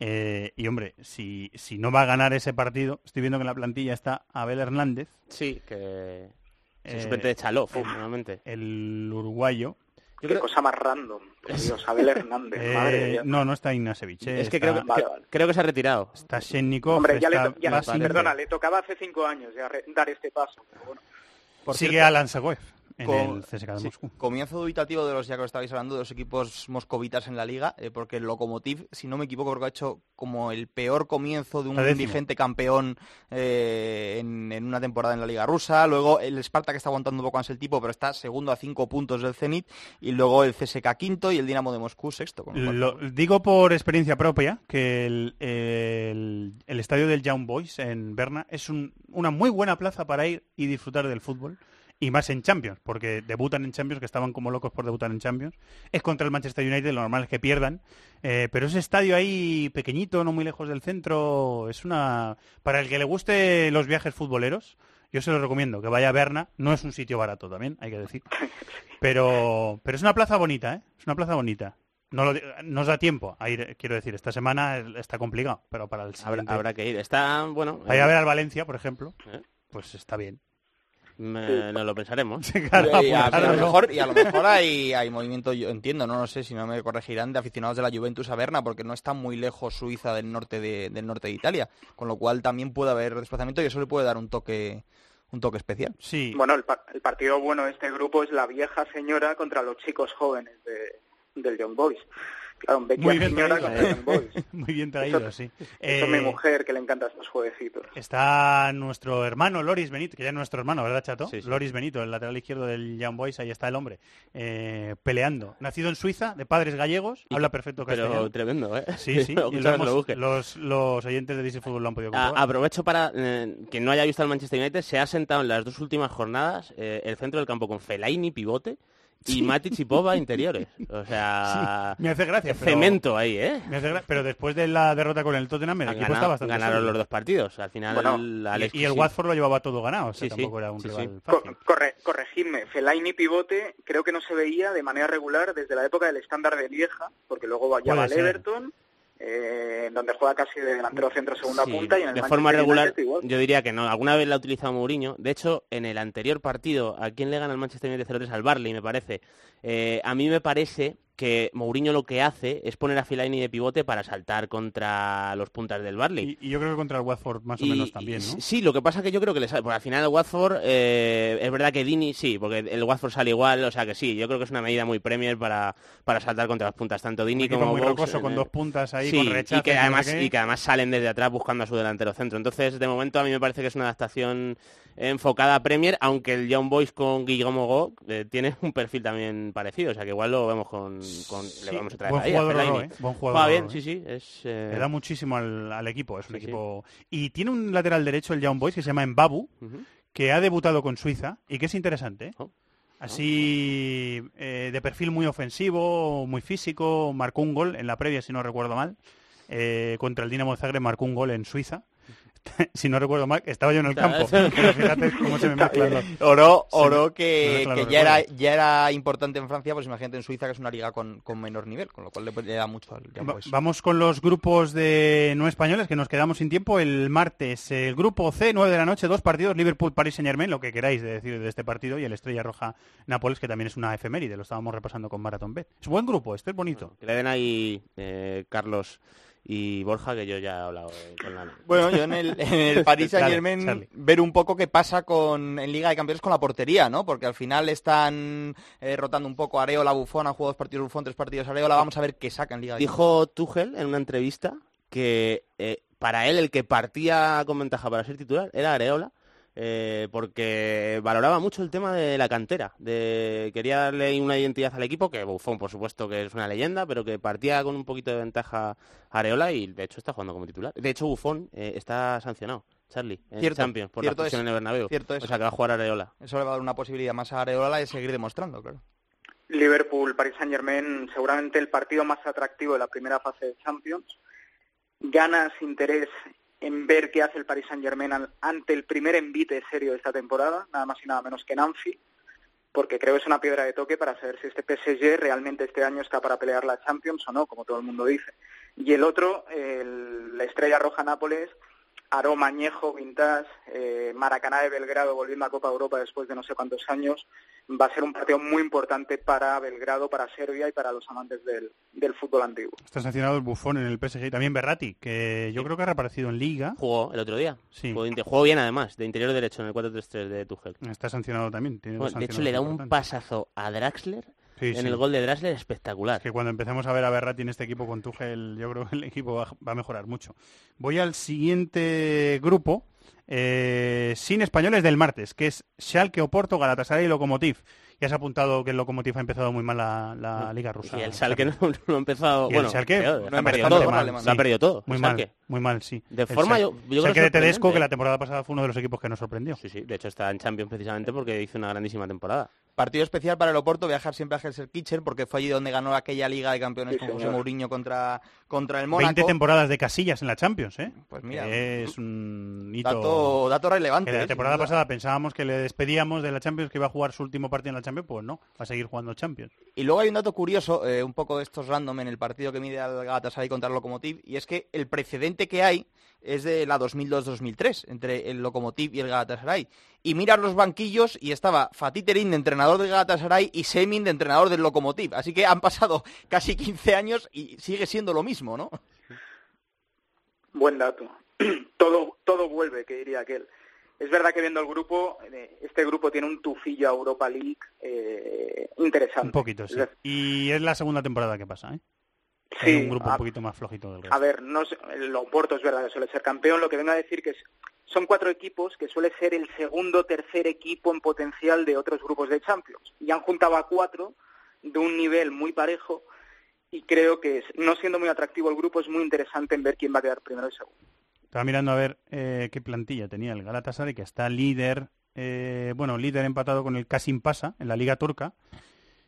Eh, y hombre, si, si no va a ganar ese partido, estoy viendo que en la plantilla está Abel Hernández. Sí, que es Eh, el de Chalov, normalmente. El uruguayo. Qué cosa más random. Por Dios, Abel Hernández, Eh, madre de Dios. no, no está Ignacevich. eh, Es que está- creo que, Vale, que- vale. creo que se ha retirado. Está Shennikov, Hombre, ya le, está to- ya- perdona, le tocaba hace cinco años ya dar este paso. pero bueno. Por sigue cierto, Alan Sagoev en con- el CSKA de sí, Moscú. Comienzo dubitativo de los, ya que estabais hablando, de los equipos moscovitas en la liga, eh, porque el Lokomotiv, si no me equivoco, creo que ha hecho como el peor comienzo de un vigente campeón eh, en, en una temporada en la liga rusa. Luego el Sparta, que está aguantando un poco más el tipo, pero está segundo a cinco puntos del Zenit. Y luego el CSK quinto y el Dinamo de Moscú sexto. lo digo por experiencia propia que el, el- el estadio del Young Boys en Berna es un- una muy buena plaza para ir y disfrutar del fútbol. Y más en Champions, porque debutan en Champions, que estaban como locos por debutar en Champions. Es contra el Manchester United, lo normal es que pierdan. Eh, pero ese estadio ahí pequeñito, no muy lejos del centro, es una... Para el que le guste los viajes futboleros, yo se lo recomiendo, que vaya a Berna. No es un sitio barato también, hay que decir. Pero, pero es una plaza bonita, ¿eh? Es una plaza bonita. No lo nos da tiempo a ir, quiero decir, esta semana está complicado, pero para el Habrá, siguiente... habrá que ir. Está, bueno... Ir a ver al Valencia, por ejemplo, ¿Eh? pues está bien. Me- nos lo pensaremos. Claro, y, a, y a apuntarlo. lo mejor, y a lo mejor hay, hay movimiento, yo entiendo, no, no sé si no me corregirán, de aficionados de la Juventus a Berna, porque no está muy lejos Suiza del norte de, del norte de Italia, con lo cual también puede haber desplazamiento y eso le puede dar un toque un toque especial. Sí. Bueno, el, pa- el partido bueno de este grupo es la vieja señora contra los chicos jóvenes de, del Young Boys. Claro, un vecchia Muy bien traído. Muy bien traído, Eso- sí. Eso es mi Eh, mujer, que le encanta estos jueguecitos. Está nuestro hermano Loris Benito, que ya es nuestro hermano, ¿verdad, Chato? Loris Benito, el lateral izquierdo del Young Boys, ahí está el hombre, eh, peleando. Nacido en Suiza, de padres gallegos, habla perfecto pero castellano. tremendo, ¿eh? Sí, sí, y lo que lo hemos- los, los oyentes de DC Fútbol lo han podido A- comprobar. aprovecho para eh, quien no haya visto al Manchester United, se ha sentado en las dos últimas jornadas eh, el centro del campo con Fellaini pivote y Sí. Matic y Pogba interiores. O sea, Sí, me hace gracia, pero- cemento ahí, ¿eh? Me hace gra- pero después de la derrota con el Tottenham, el Han equipo ganado- está bastante ganaron los dos partidos. Al final, Bueno, el Y- Alex y, el. Watford lo llevaba todo ganado, o sea, Sí, sí, tampoco era un sí, sí. rival Co- fácil. corre- corregidme, Fellaini pivote creo que no se veía de manera regular desde la época del estándar de Lieja, porque luego ya va al. Everton, eh, donde juega casi de delantero centro segunda Sí, punta y en el de Manchester forma regular, United yo diría que no. Alguna vez la ha utilizado Mourinho. De hecho, en el anterior partido, ¿a quién le gana el Manchester United 0-3 al Barley, me parece? Eh, a mí me parece que Mourinho lo que hace es poner a Fellaini de pivote para saltar contra los puntas del Barley. Y, y yo creo que contra el Watford más o Y- menos también, ¿no? Sí, lo que pasa que yo creo que le sale, porque al final el Watford, eh, es verdad que Dini sí, porque el Watford sale igual, o sea que sí, yo creo que es una medida muy Premier para, para saltar contra las puntas, tanto Dini como muy Box, rocoso, con dos puntas ahí, sí, con rechaces, y que además y que además salen desde atrás buscando a su delantero centro. Entonces, de momento a mí me parece que es una adaptación enfocada a Premier, aunque el Young Boys con Guillermo Go eh, tiene un perfil también parecido, o sea que igual lo vemos con, con le vamos a traer buen ahí, a jugador ¿eh? Buen jugador bien, Oro, sí, ¿eh? sí, es eh, Le da muchísimo al, al equipo, es un Sí, sí. equipo... Y tiene un lateral derecho, el Young Boys, que se llama Mbabu, que ha debutado con Suiza y que es interesante. ¿eh? Oh. Así, eh, de perfil muy ofensivo, muy físico, marcó un gol en la previa, si no recuerdo mal, eh, contra el Dinamo Zagreb marcó un gol en Suiza. si no recuerdo mal, estaba yo en el campo. Pero fíjate cómo se me mezclan los... Oro, se me- oro me que, mezclan que los ya, era, ya era importante en Francia, pues imagínate en Suiza, que es una liga con, con menor nivel, con lo cual le, le da mucho al Boys. Vamos con los grupos de no españoles, que nos quedamos sin tiempo. El martes, el grupo C, 9 de la noche, dos partidos, Liverpool, París, Saint Germain, lo que queráis de decir de este partido, y el Estrella Roja, Nápoles, que también es una efeméride, lo estábamos repasando con Marathon Bet. Es buen grupo, este es bonito. Que le den ahí eh, Carlos y Borja, que yo ya he hablado con la... Bueno, yo en el, en el Paris Saint Germain Charlie. ver un poco qué pasa con en Liga de Campeones con la portería, ¿no? Porque al final están eh, rotando un poco Areola, Bufón, han jugado dos partidos Bufón, tres partidos Areola, vamos a ver qué saca en Liga de Dijo Tuchel en una entrevista que eh, para él el que partía con ventaja para ser titular era Areola, eh, porque valoraba mucho el tema de la cantera, de quería darle una identidad al equipo, que Buffon por supuesto que es una leyenda, pero que partía con un poquito de ventaja Areola y de hecho está jugando como titular. De hecho Buffon eh, está sancionado, Charlie, en Cierto, Champions por cierto la es, en el Bernabéu. cierto es. O sea que va a jugar Areola. Eso le va a dar una posibilidad más a Areola de seguir demostrando, claro. Liverpool, Paris Saint Germain, seguramente el partido más atractivo de la primera fase de Champions. Ganas interés en ver qué hace el Paris Saint Germain al- ante el primer envite serio de esta temporada, nada más y nada menos que en Anfield, porque creo que es una piedra de toque para saber si este PSG realmente este año está para pelear la Champions o no, como todo el mundo dice. Y el otro, el- la estrella roja Nápoles, aroma añejo, vintage, eh, Maracaná de Belgrado volviendo a Copa Europa después de no sé cuántos años, va a ser un partido muy importante para Belgrado, para Serbia y para los amantes del, del fútbol antiguo. Está sancionado el bufón en el PSG y también Berratti, que yo creo que ha reaparecido en Liga. Jugó el otro día. Sí. Jugó, jugó bien además, de interior derecho en el 4-3-3 de Tuchel. Está sancionado también. tiene dos Bueno, de hecho, le da un pasazo a Draxler Sí, en sí. el gol de Draxler espectacular. que cuando empecemos a ver a Berratti en este equipo con Tuchel, yo creo que el equipo va, va a mejorar mucho. Voy al siguiente grupo, eh, sin españoles del martes, que es Schalke, Oporto, Galatasaray y Lokomotiv. Ya se ha apuntado que el Lokomotiv ha empezado muy mal la, la liga rusa. Y el Schalke no, no ha empezado... Y el bueno, Schalke peor, no ha ha perdido todo. mal, sí. ha perdido todo. Muy mal, muy mal, sí. De El forma, Schalke- yo, yo creo Schalke que de Tedesco, que la temporada pasada fue uno de los equipos que nos sorprendió. Sí, sí, de hecho está en Champions precisamente porque hizo una grandísima temporada. Partido especial para el Oporto, viajar siempre a Gelsenkirchen porque fue allí donde ganó aquella Liga de Campeones Sí, con José. Mourinho contra, contra el Mónaco. 20 temporadas de casillas en la Champions, ¿eh? Pues mira. Es un hito... Dato, dato relevante. Que eh, la sin temporada pasada pensábamos que le despedíamos de la Champions, que iba a jugar su último partido en la Champions, pues no, va a seguir jugando Champions. Y luego hay un dato curioso, eh, un poco de estos random en el partido que mide al Galatasaray contra el Lokomotiv, y es que el precedente que hay es de la 2002-2003, entre el Lokomotiv y el Galatasaray. Y miras los banquillos y estaba Fatih Terim de entrenador del Galatasaray y Semin de entrenador del Lokomotiv. Así que han pasado casi 15 años y sigue siendo lo mismo, ¿no? Buen dato. todo, todo vuelve, que diría aquel. Es verdad que viendo el grupo, eh, este grupo tiene un tufillo a Europa League eh, interesante. Un poquito, sí. Y es la segunda temporada que pasa, ¿eh? Sí, Hay un grupo a- un poquito más flojito del resto. A ver, no sé, el Oporto es verdad que suele ser campeón. Lo que vengo a decir que es, son cuatro equipos que suele ser el segundo o tercer equipo en potencial de otros grupos de Champions. Y han juntado a cuatro de un nivel muy parejo y creo que es- no siendo muy atractivo el grupo es muy interesante en ver quién va a quedar primero y segundo. Estaba mirando a ver eh, qué plantilla tenía el Galatasaray, que está líder, eh, bueno, líder empatado con el Kasim Pasa en la Liga Turca.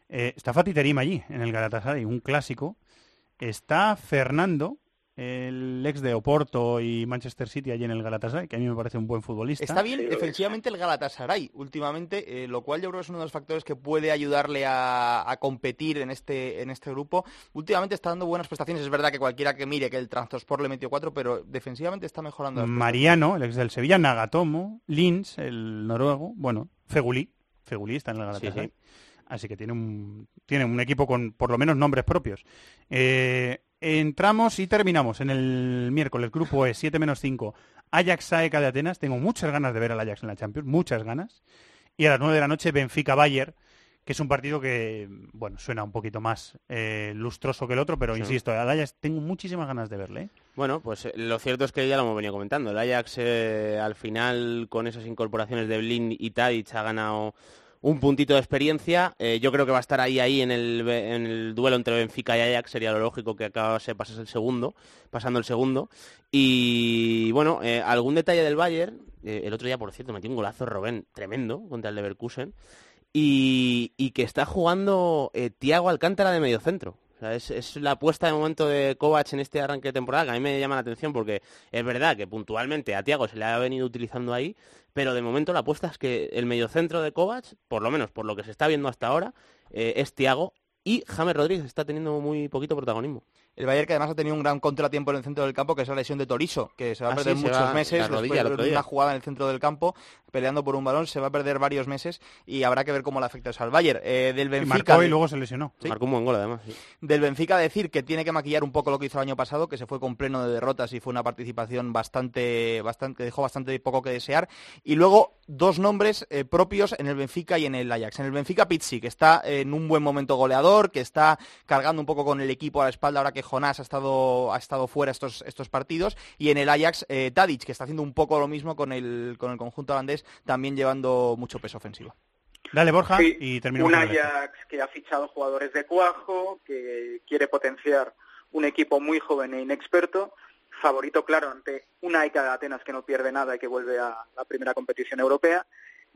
Eh, está Fatih Terim allí, en el Galatasaray, un clásico. Está Fernando, el ex de Oporto y Manchester City allí en el Galatasaray, que a mí me parece un buen futbolista. Está bien defensivamente el Galatasaray últimamente, eh, lo cual yo creo que es uno de los factores que puede ayudarle a, a competir en este, en este grupo. Últimamente está dando buenas prestaciones. Es verdad que cualquiera que mire que el Transport le metió cuatro, pero defensivamente está mejorando. Mariano, el ex del Sevilla, Nagatomo, Lins, el noruego, bueno, Feguli, Feguli está en el Galatasaray. Sí, así que tiene un, tiene un equipo con por lo menos nombres propios. Eh, entramos y terminamos en el miércoles, grupo E, 7 menos 5, Ajax Saeca de Atenas. Tengo muchas ganas de ver al Ajax en la Champions, muchas ganas. Y a las 9 de la noche, Benfica Bayer, que es un partido que, bueno, suena un poquito más eh, lustroso que el otro, pero Sí. insisto, al Ajax tengo muchísimas ganas de verle. ¿eh? Bueno, pues eh, lo cierto es que ya lo hemos venido comentando. El Ajax eh, al final con esas incorporaciones de Blin y Tadic ha ganado un puntito de experiencia. Eh, yo creo que va a estar ahí ahí en el, en el duelo entre Benfica y Ajax. Sería lo lógico que acabase pasase el segundo, pasando el segundo. Y bueno, eh, algún detalle del Bayern. eh, el otro día, por cierto, metió un golazo Robén tremendo contra el Leverkusen. Y, y que está jugando Tiago Alcántara de mediocentro. Es, es la apuesta de momento de Kovac en este arranque de temporada que a mí me llama la atención porque es verdad que puntualmente a Tiago se le ha venido utilizando ahí, pero de momento la apuesta es que el mediocentro de Kovac, por lo menos por lo que se está viendo hasta ahora, eh, es Tiago y James Rodríguez está teniendo muy poquito protagonismo. El Bayern que además ha tenido un gran contratiempo en el centro del campo, que es la lesión de Toriso, que se va a Ah, perder sí, muchos meses rodilla después de una jugada en el centro del campo, peleando por un balón, se va a perder varios meses y habrá que ver cómo le afecta eso al Bayern. Eh, del Y Benfica, marcó y de- luego se lesionó. Sí. Marcó un buen gol además. sí. del Benfica decir que tiene que maquillar un poco lo que hizo el año pasado, que se fue con pleno de derrotas y fue una participación bastante, bastante, que dejó bastante poco que desear. Y luego dos nombres eh, propios en el Benfica y en el Ajax. En el Benfica Pizzi, que está en un buen momento goleador, que está cargando un poco con el equipo a la espalda ahora que Jonás ha estado, ha estado fuera estos, estos partidos. Y en el Ajax eh, Tadic, que está haciendo un poco lo mismo con el, con el conjunto holandés, también llevando mucho peso ofensivo. Dale, Borja, Sí, y terminamos. un. Ajax que ha fichado jugadores de cuajo, que quiere potenciar un equipo muy joven e inexperto, favorito claro ante una AECA de Atenas que no pierde nada y que vuelve a la primera competición europea,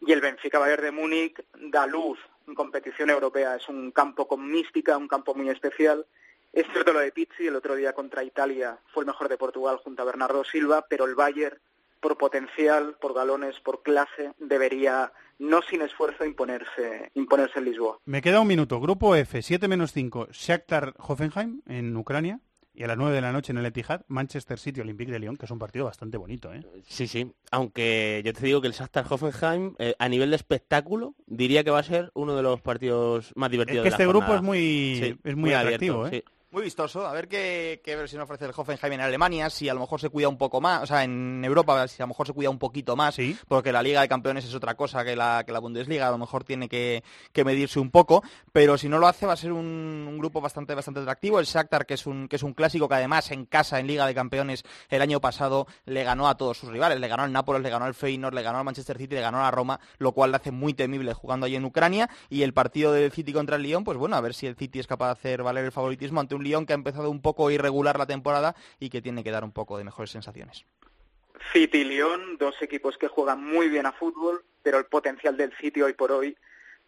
y el Benfica Bayern de Múnich da luz en competición europea. Es un campo con mística, un campo muy especial. Es cierto lo de Pizzi, el otro día contra Italia fue el mejor de Portugal junto a Bernardo Silva, pero el Bayern por potencial, por galones, por clase, debería, no sin esfuerzo, imponerse, imponerse en Lisboa. Me queda un minuto. Grupo F, 7 menos 5, Shakhtar Hoffenheim en Ucrania. Y a las 9 de la noche en el Etihad, Manchester City Olympique de Lyon, que es un partido bastante bonito, ¿eh? Sí, sí. Aunque yo te digo que el Shakhtar Hoffenheim, eh, a nivel de espectáculo, diría que va a ser uno de los partidos más Es divertidos que de la este grupo es muy, Sí, es muy, abierto, atractivo, ¿eh? sí. Muy vistoso, a ver qué, qué versión ofrece el Hoffenheim en Alemania, si a lo mejor se cuida un poco más, o sea, en Europa, si a lo mejor se cuida un poquito más, porque la Liga de Campeones es otra cosa que la, que la Bundesliga, a lo mejor tiene que, que medirse un poco, pero si no lo hace va a ser un, un grupo bastante bastante atractivo. El Shakhtar, que es un, que es un clásico que además en casa, en Liga de Campeones, el año pasado le ganó a todos sus rivales, le ganó al Nápoles, le ganó al Feyenoord, le ganó al Manchester City, le ganó a la Roma, lo cual le hace muy temible jugando allí en Ucrania, y el partido del City contra el Lyon, pues bueno, a ver si el City es capaz de hacer valer el favoritismo ante un Lyon que ha empezado un poco irregular la temporada y que tiene que dar un poco de mejores sensaciones. City y Lyon, dos equipos que juegan muy bien a fútbol, pero el potencial del City hoy por hoy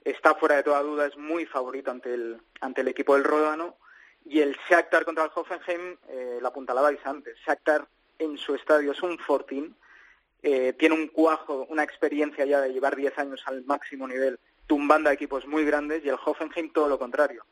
está fuera de toda duda, es muy favorito ante el, ante el equipo del Ródano. Y el Shakhtar contra el Hoffenheim, eh, la apuntalabais antes, Shakhtar en su estadio es un fortín, eh, tiene un cuajo, una experiencia ya de llevar 10 años al máximo nivel, tumbando a equipos muy grandes, y el Hoffenheim todo lo contrario.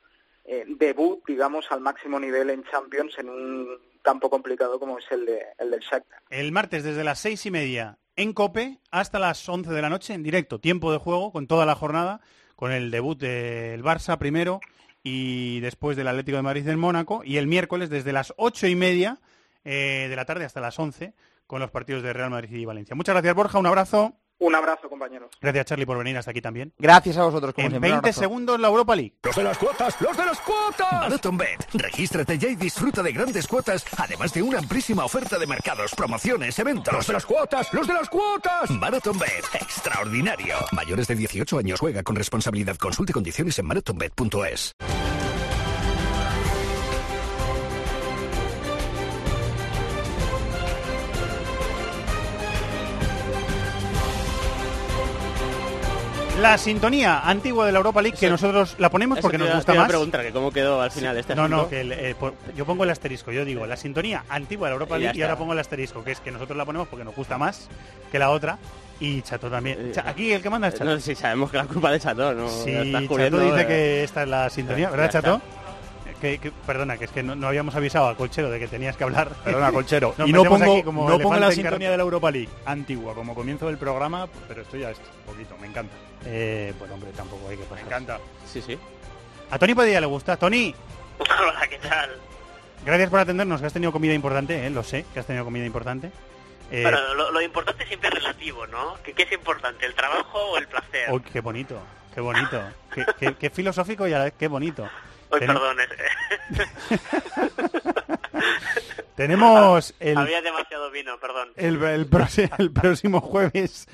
Eh, debut, digamos, al máximo nivel en Champions en un campo complicado como es el, de, el del Shakhtar. El martes desde las seis y media en Cope hasta las 11 de la noche en directo. Tiempo de juego con toda la jornada, con el debut del Barça primero y después del Atlético de Madrid del Mónaco. Y el miércoles desde las ocho y media eh, de la tarde hasta las 11 con los partidos de Real Madrid y Valencia. Muchas gracias Borja, un abrazo. Un abrazo, compañeros. Gracias Charlie por venir hasta aquí también. Gracias a vosotros, como En siempre. un 20 abrazo. segundos la Europa League. ¡Los de las cuotas! ¡Los de las cuotas! MarathonBet. Regístrate ya y disfruta de grandes cuotas, además de una amplísima oferta de mercados, promociones, eventos. ¡Los de las cuotas! ¡Los de las cuotas! MarathonBet. Extraordinario. Mayores de 18 años juega con responsabilidad. Consulte condiciones en marathonbet.es. La sintonía antigua de la Europa League, que Eso- nosotros la ponemos Eso porque te nos iba- gusta te iba a más. preguntar que cómo quedó al final este No, asunto. no, que el, eh, por- yo pongo el asterisco, yo digo la sintonía antigua de la Europa Y ya League y está. ahora pongo el asterisco, que es que nosotros la ponemos porque nos gusta más que la otra y Chato también. Cha- Aquí el que manda es Chato. Eh, No, sí, sabemos que la culpa de Chato, ¿no? Sí, Estás Chato cubriendo, dice eh. que esta es la sintonía, Ya ¿verdad, está. Chato? que, que- perdona, que es que no, no habíamos avisado a Colchero de que tenías que hablar. Perdona, Colchero. Nos y no metemos pongo, aquí como no pongo la en sintonía carpa. de la Europa League antigua como comienzo del programa, pero estoy a esto, un poquito, me encanta. Eh, bueno, hombre, tampoco hay que pasar. Me encanta. Sí, sí. A Tony Padilla le gusta. Tony, Hola, ¿qué tal? gracias por atendernos, que has tenido comida importante, eh, lo sé, que has tenido comida importante. Eh, Bueno, lo, lo importante siempre es relativo, ¿no? ¿Qué, qué es importante, el trabajo o el placer? uy, qué bonito, qué bonito. qué, qué- qué filosófico y a la vez qué bonito. Uy, Tenem- perdón, es- Tenemos el, había demasiado vino, perdón. el, el prosi- el próximo jueves,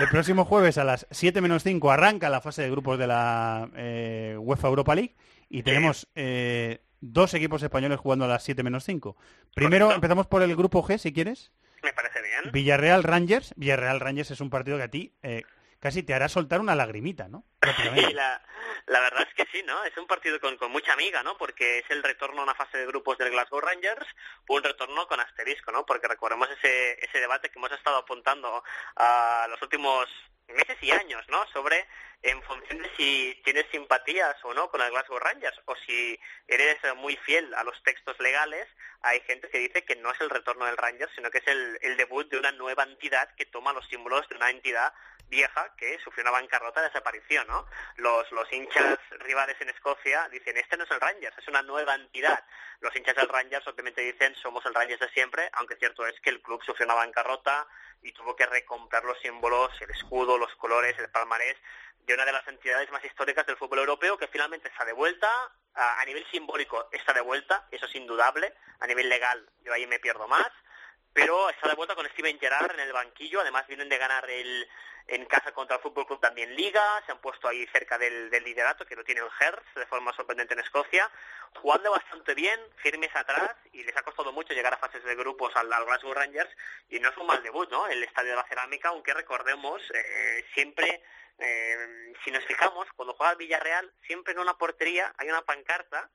el próximo jueves a las 7 menos 5 arranca la fase de grupos de la eh, UEFA Europa League y tenemos eh, dos equipos españoles jugando a las 7 menos 5. Primero empezamos por el grupo G, si quieres. Me parece bien. Villarreal Rangers. Villarreal Rangers es un partido que a ti eh, casi te hará soltar una lagrimita, ¿no? Sí, la, la verdad es que sí, ¿no? Es un partido con, con mucha amiga, ¿no? Porque es el retorno a una fase de grupos del Glasgow Rangers, un retorno con asterisco, ¿no? Porque recordemos ese, ese debate que hemos estado apuntando a los últimos meses y años, ¿no? Sobre en función de si tienes simpatías o no con el Glasgow Rangers o si eres muy fiel a los textos legales, hay gente que dice que no es el retorno del Rangers, sino que es el, el debut de una nueva entidad que toma los símbolos de una entidad vieja que sufrió una bancarrota de desaparición, ¿no? Los, los hinchas rivales en Escocia dicen, este no es el Rangers, es una nueva entidad. Los hinchas del Rangers obviamente dicen, somos el Rangers de siempre, aunque cierto es que el club sufrió una bancarrota y tuvo que recomprar los símbolos, el escudo, los colores, el palmarés de una de las entidades más históricas del fútbol europeo que finalmente está de vuelta, a, a nivel simbólico está de vuelta, eso es indudable, a nivel legal yo ahí me pierdo más, pero está de vuelta con Steven Gerrard en el banquillo, además vienen de ganar el en casa contra el Fútbol Club también Liga, se han puesto ahí cerca del, del liderato que lo tiene el Hertz de forma sorprendente en Escocia, jugando bastante bien, firmes atrás y les ha costado mucho llegar a fases de grupos al, al Glasgow Rangers y no es un mal debut, ¿no? El Estadio de la Cerámica, aunque recordemos eh, siempre eh, si nos fijamos, cuando juega el Villarreal, siempre en una portería hay una pancarta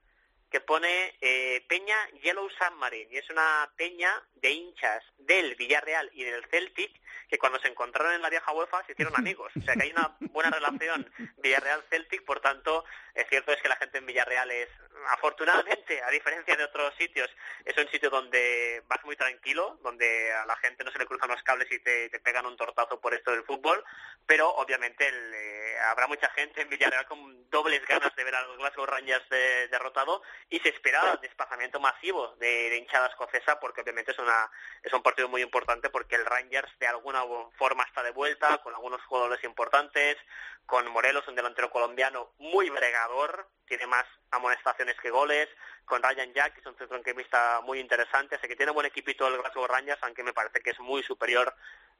que pone eh, Peña Yellow Submarine y es una peña de hinchas del Villarreal y del Celtic que cuando se encontraron en la vieja UEFA se hicieron amigos. O sea que hay una buena relación Villarreal-Celtic, por tanto, es cierto es que la gente en Villarreal es, afortunadamente, a diferencia de otros sitios, es un sitio donde vas muy tranquilo, donde a la gente no se le cruzan los cables y te, te pegan un tortazo por esto del fútbol, pero obviamente el, eh, habrá mucha gente en Villarreal con dobles ganas de ver a los Glasgow Rangers de- derrotado y se espera desplazamiento masivo de, de hinchada escocesa porque obviamente es una es un partido muy importante porque el Rangers de alguna forma está de vuelta con algunos jugadores importantes con Morelos un delantero colombiano muy bregador tiene más amonestaciones que goles con Ryan Jack que es un centrocampista muy interesante así que tiene buen equipito el Glasgow Rangers aunque me parece que es muy superior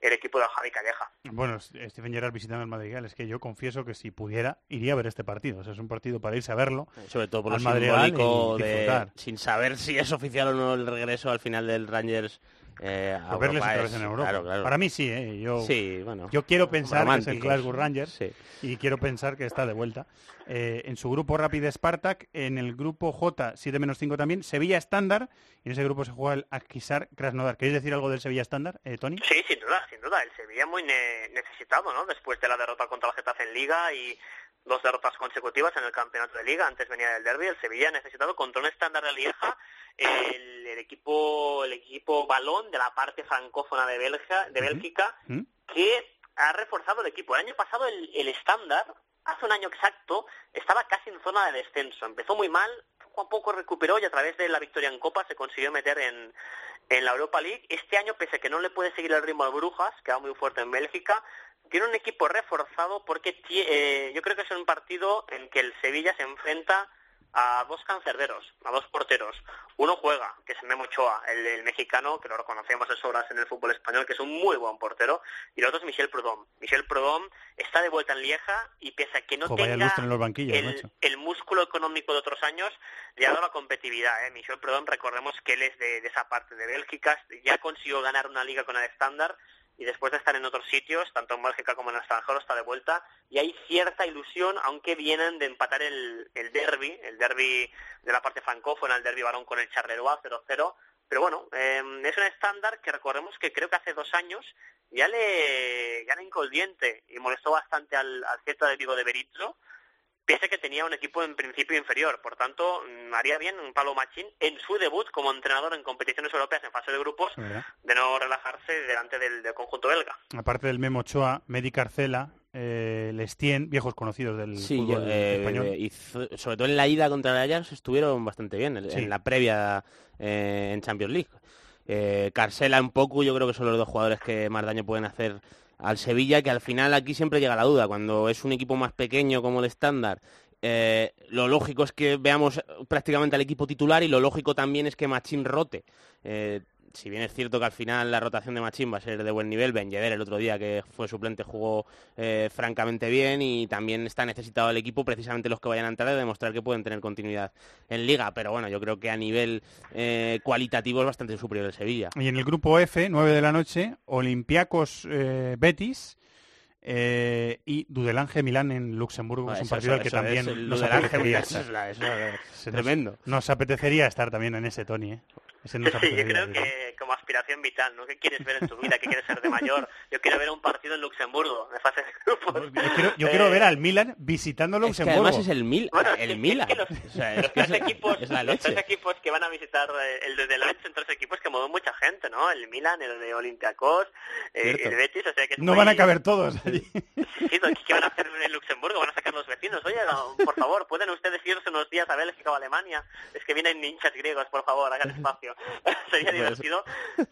el equipo de Javi Calleja Bueno, Steven Gerrard visitando el Madrigal, es que yo confieso que si pudiera, iría a ver este partido. O sea, es un partido para irse a verlo. Sobre todo por Madrigal simbólico y de, sin saber si es oficial o no el regreso al final del Rangers eh, a Pero verles Europa otra vez es- en Europa. claro, claro. Para mí sí, ¿eh? Yo, Sí, bueno. yo quiero pensar que es el. Glasgow Rangers y quiero pensar que está de vuelta. Eh, en su grupo Rapid Spartak, en el grupo J 7 menos 5 también, Sevilla Estándar, y en ese grupo se juega el Akisar Krasnodar. ¿Queréis decir algo del Sevilla Estándar, eh, Tony? Sí, sin duda, sin duda. El Sevilla muy ne- necesitado, ¿no? Después de la derrota contra el Getafe en Liga y dos derrotas consecutivas en el campeonato de Liga. Antes venía del derby. El Sevilla necesitado contra un estándar de Lieja el, el equipo el equipo balón de la parte francófona de Bélgica, de Bélgica que ha reforzado el equipo. El año pasado el, el estándar, hace un año exacto, estaba casi en zona de descenso. Empezó muy mal, poco a poco recuperó y a través de la victoria en Copa se consiguió meter en, en la Europa League. Este año, pese a que no le puede seguir el ritmo al Brujas, que va muy fuerte en Bélgica, tiene un equipo reforzado porque eh, yo creo que es un partido en que el Sevilla se enfrenta a dos cancerberos, a dos porteros. Uno juega, que es Memo Ochoa, el, el mexicano, que lo reconocemos de sobras en el fútbol español, que es un muy buen portero, y el otro es Michel Prudhomme. Michel Prudhomme está de vuelta en Lieja y pese a que no Jo, tenga en los el, el músculo económico de otros años, le ha dado la competitividad. ¿eh? Michel Prudhomme, recordemos que él es de, de esa parte de Bélgica, ya consiguió ganar una liga con el estándar y después de estar en otros sitios, tanto en Bélgica como en el está de vuelta. Y hay cierta ilusión, aunque vienen de empatar el, el derby, el derby de la parte francófona, el derby varón con el Charleroi 0-0, pero bueno, eh, es un estándar que recordemos que creo que hace dos años ya le, ya le y molestó bastante al, al Celta de Vigo de Berizzo, pese a que tenía un equipo en principio inferior. Por tanto, mm, haría bien un Pablo Machín en su debut como entrenador en competiciones europeas en fase de grupos ¿Verdad? de no relajarse delante del, del conjunto belga. Aparte del Memo Ochoa, Medi Carcela, eh, Lestien, viejos conocidos del Sí, fútbol eh, español. y sobre todo en la ida contra el Ajax estuvieron bastante bien, en, Sí. en la previa eh, en Champions League. Eh, Carcela un poco, yo creo que son los dos jugadores que más daño pueden hacer al Sevilla, que al final aquí siempre llega la duda, cuando es un equipo más pequeño como el estándar, eh, lo lógico es que veamos prácticamente al equipo titular y lo lógico también es que Machín rote. Eh, si bien es cierto que al final la rotación de Machín va a ser de buen nivel, Ben Yedder el otro día que fue suplente jugó eh, francamente bien y también está necesitado el equipo precisamente los que vayan a entrar de demostrar que pueden tener continuidad en liga, pero bueno, yo creo que a nivel eh, cualitativo es bastante superior el Sevilla. Y en el grupo F, 9 de la noche, Olympiacos eh, Betis eh, y Dudelange Milán en Luxemburgo, es un Eso- partido al que eso también es, el nos apetecería eso estar. eso Se nos- tremendo. Nos, apetecería estar también en ese, Tony. ¿eh? Ese Sí, yo creo que como aspiración vital, ¿no? ¿Qué quieres ver en tu vida? ¿Qué quieres ser de mayor? Yo quiero ver un partido en Luxemburgo, de fase de grupos. Yo quiero, yo quiero Eh, ver al Milan visitando Es que Luxemburgo. además es el, Mil, el Milan. O sea, es Los que es, tres equipos, es la los tres leche. equipos que van a visitar eh, el de Deloitte son tres equipos que mueven mucha gente, ¿no? El Milan, el de Olympiacos, eh, el Betis, o sea que es No muy- van a caber todos allí. Sí, ¿qué van a hacer en Luxemburgo? ¿Van a sacar los vecinos? Oye, no, por favor, ¿pueden ustedes irse unos días a Bélgica o Alemania? Es que vienen hinchas griegos, por favor, hagan espacio. Sería divertido.